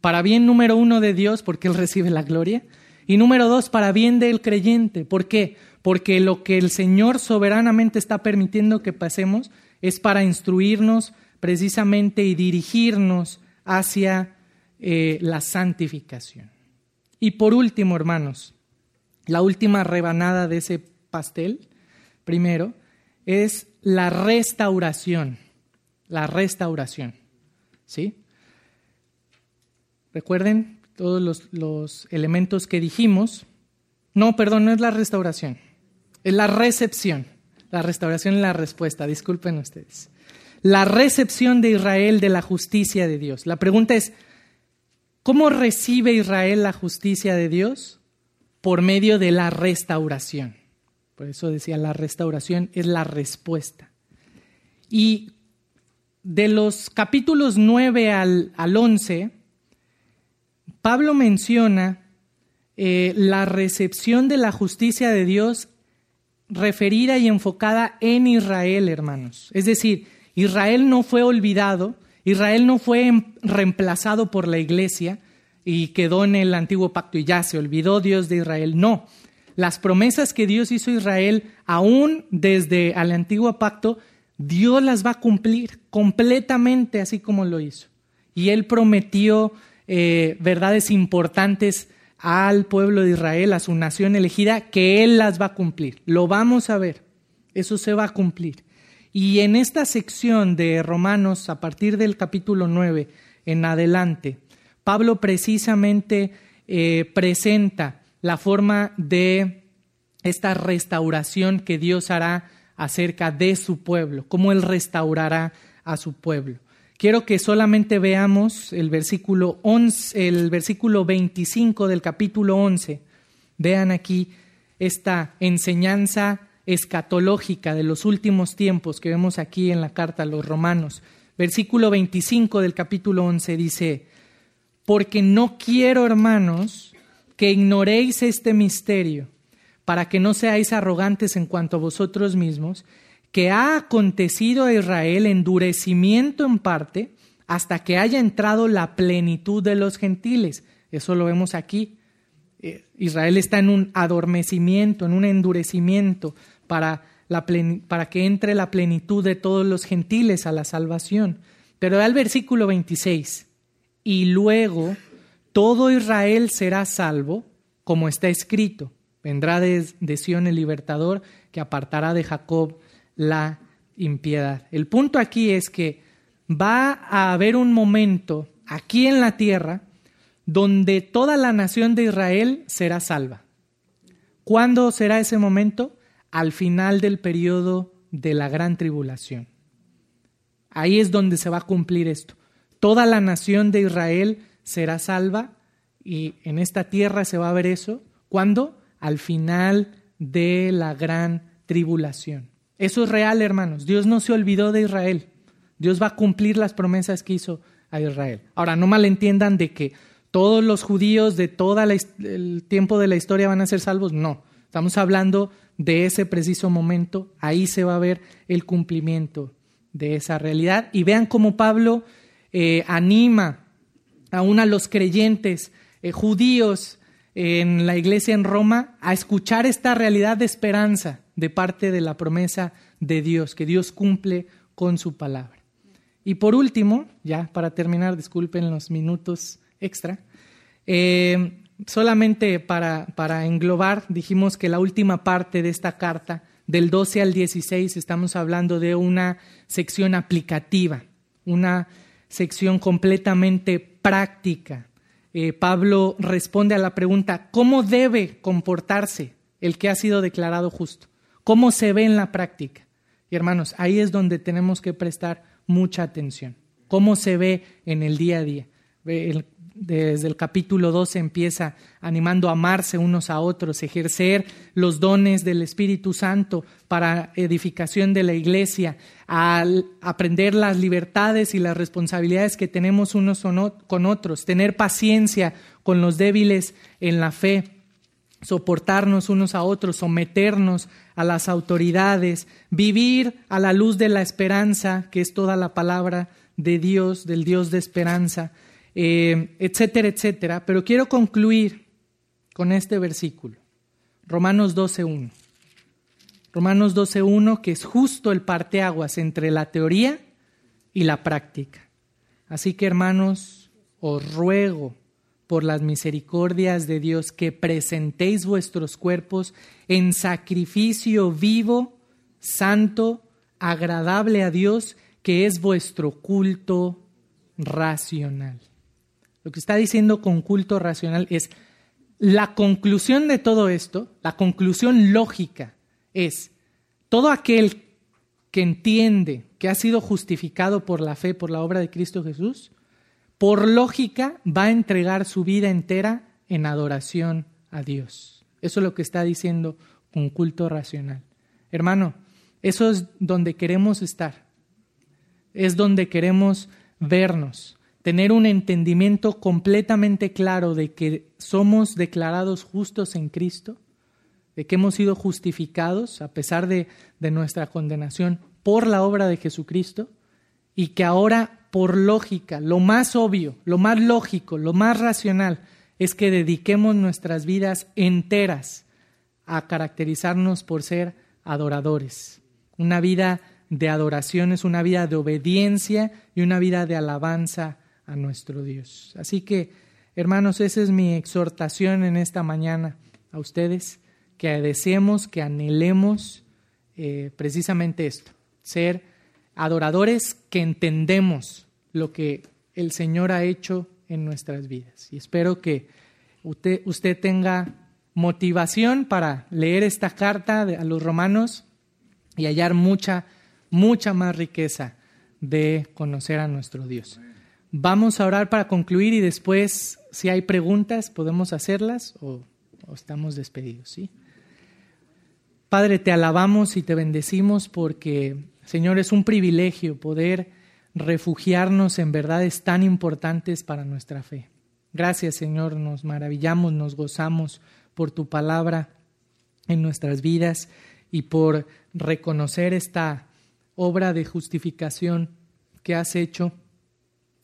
Para bien número uno de Dios, porque Él recibe la gloria. Y número dos, para bien del creyente. ¿Por qué? Porque lo que el Señor soberanamente está permitiendo que pasemos es para instruirnos precisamente y dirigirnos hacia eh, la santificación. Y por último, hermanos, la última rebanada de ese pastel, primero, es la restauración. La restauración. ¿Sí? Recuerden, todos los, elementos que dijimos. No, perdón, no es la restauración, es la recepción. La restauración es la respuesta, disculpen ustedes. La recepción de Israel de la justicia de Dios. La pregunta es, ¿cómo recibe Israel la justicia de Dios? Por medio de la restauración. Por eso decía, la restauración es la respuesta. Y de los capítulos 9 al, al 11, Pablo menciona eh, la recepción de la justicia de Dios referida y enfocada en Israel, hermanos. Es decir, Israel no fue olvidado, Israel no fue em, reemplazado por la iglesia y quedó en el antiguo pacto y ya se olvidó Dios de Israel. No, las promesas que Dios hizo a Israel, aún desde el antiguo pacto, Dios las va a cumplir completamente así como lo hizo. Y Él prometió eh, verdades importantes al pueblo de Israel, a su nación elegida, que Él las va a cumplir. Lo vamos a ver. Eso se va a cumplir. Y en esta sección de Romanos, a partir del capítulo 9 en adelante, Pablo precisamente eh, presenta la forma de esta restauración que Dios hará acerca de su pueblo, cómo Él restaurará a su pueblo. Quiero que solamente veamos el versículo, 11, el versículo 25 del capítulo 11. Vean aquí esta enseñanza escatológica de los últimos tiempos que vemos aquí en la carta a los romanos. Versículo 25 del capítulo 11 dice, porque no quiero, hermanos, que ignoréis este misterio, para que no seáis arrogantes en cuanto a vosotros mismos, que ha acontecido a Israel endurecimiento en parte hasta que haya entrado la plenitud de los gentiles. Eso lo vemos aquí. Eh, Israel está en un adormecimiento, en un endurecimiento para, que entre la plenitud de todos los gentiles a la salvación. Pero da el versículo 26. Y luego todo Israel será salvo, como está escrito. Vendrá de, de el libertador que apartará de Jacob la impiedad. El punto aquí es que va a haber un momento aquí en la tierra donde toda la nación de Israel será salva. ¿Cuándo será ese momento? Al final del periodo de la gran tribulación. Ahí es donde se va a cumplir esto. Toda la nación de Israel será salva y en esta tierra se va a ver eso. ¿Cuándo? Al final de la gran tribulación. Eso es real, hermanos. Dios no se olvidó de Israel. Dios va a cumplir las promesas que hizo a Israel. Ahora, no malentiendan de que todos los judíos de todo el tiempo de la historia van a ser salvos. No, estamos hablando de ese preciso momento. Ahí se va a ver el cumplimiento de esa realidad. Y vean cómo Pablo eh, anima aún a los creyentes eh, judíos en la iglesia en Roma a escuchar esta realidad de esperanza de parte de la promesa de Dios, que Dios cumple con su palabra. Y por último, ya para terminar, disculpen los minutos extra, eh, solamente para, para englobar, dijimos que la última parte de esta carta, del 12 al 16, estamos hablando de una sección aplicativa, una sección completamente práctica. Eh, Pablo responde a la pregunta, ¿cómo debe comportarse el que ha sido declarado justo? ¿Cómo se ve en la práctica? Y hermanos, ahí es donde tenemos que prestar mucha atención. ¿Cómo se ve en el día a día? Desde el capítulo 12 empieza animando a amarse unos a otros, ejercer los dones del Espíritu Santo para edificación de la iglesia, al aprender las libertades y las responsabilidades que tenemos unos con otros, tener paciencia con los débiles en la fe, soportarnos unos a otros, someternos a las autoridades, vivir a la luz de la esperanza, que es toda la palabra de Dios, del Dios de esperanza, eh, etcétera, etcétera. Pero quiero concluir con este versículo, Romanos 12.1. Romanos 12.1, que es justo el parteaguas entre la teoría y la práctica. Así que hermanos, os ruego por las misericordias de Dios que presentéis vuestros cuerpos en sacrificio vivo, santo, agradable a Dios, que es vuestro culto racional. Lo que está diciendo con culto racional es la conclusión de todo esto, la conclusión lógica es todo aquel que entiende que ha sido justificado por la fe, por la obra de Cristo Jesús, por lógica va a entregar su vida entera en adoración a Dios. Eso es lo que está diciendo con culto racional. Hermano, eso es donde queremos estar. Es donde queremos vernos tener un entendimiento completamente claro de que somos declarados justos en Cristo, de que hemos sido justificados a pesar de, de nuestra condenación por la obra de Jesucristo y que ahora por lógica, lo más obvio, lo más lógico, lo más racional es que dediquemos nuestras vidas enteras a caracterizarnos por ser adoradores. Una vida de adoración es una vida de obediencia y una vida de alabanza a nuestro Dios. Así que, hermanos, esa es mi exhortación en esta mañana a ustedes, que deseemos, que anhelemos eh, precisamente esto, ser adoradores que entendemos lo que el Señor ha hecho en nuestras vidas. Y espero que usted, usted tenga motivación para leer esta carta a los romanos y hallar mucha, mucha más riqueza de conocer a nuestro Dios. Vamos a orar para concluir y después, si hay preguntas, podemos hacerlas o, estamos despedidos, ¿sí? Padre, te alabamos y te bendecimos porque, Señor, es un privilegio poder refugiarnos en verdades tan importantes para nuestra fe. Gracias, Señor, nos maravillamos, nos gozamos por tu palabra en nuestras vidas y por reconocer esta obra de justificación que has hecho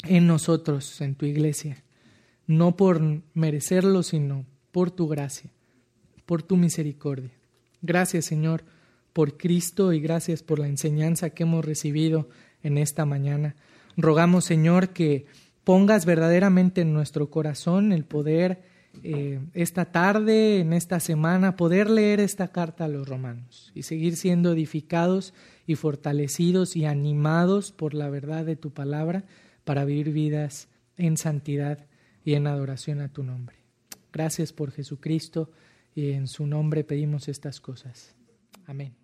en nosotros, en tu iglesia, no por merecerlo, sino por tu gracia, por tu misericordia. Gracias, Señor, por Cristo y gracias por la enseñanza que hemos recibido en esta mañana. Rogamos, Señor, que pongas verdaderamente en nuestro corazón el poder eh, esta tarde, en esta semana, poder leer esta carta a los romanos y seguir siendo edificados y fortalecidos y animados por la verdad de tu palabra para vivir vidas en santidad y en adoración a tu nombre. Gracias por Jesucristo y en su nombre pedimos estas cosas. Amén.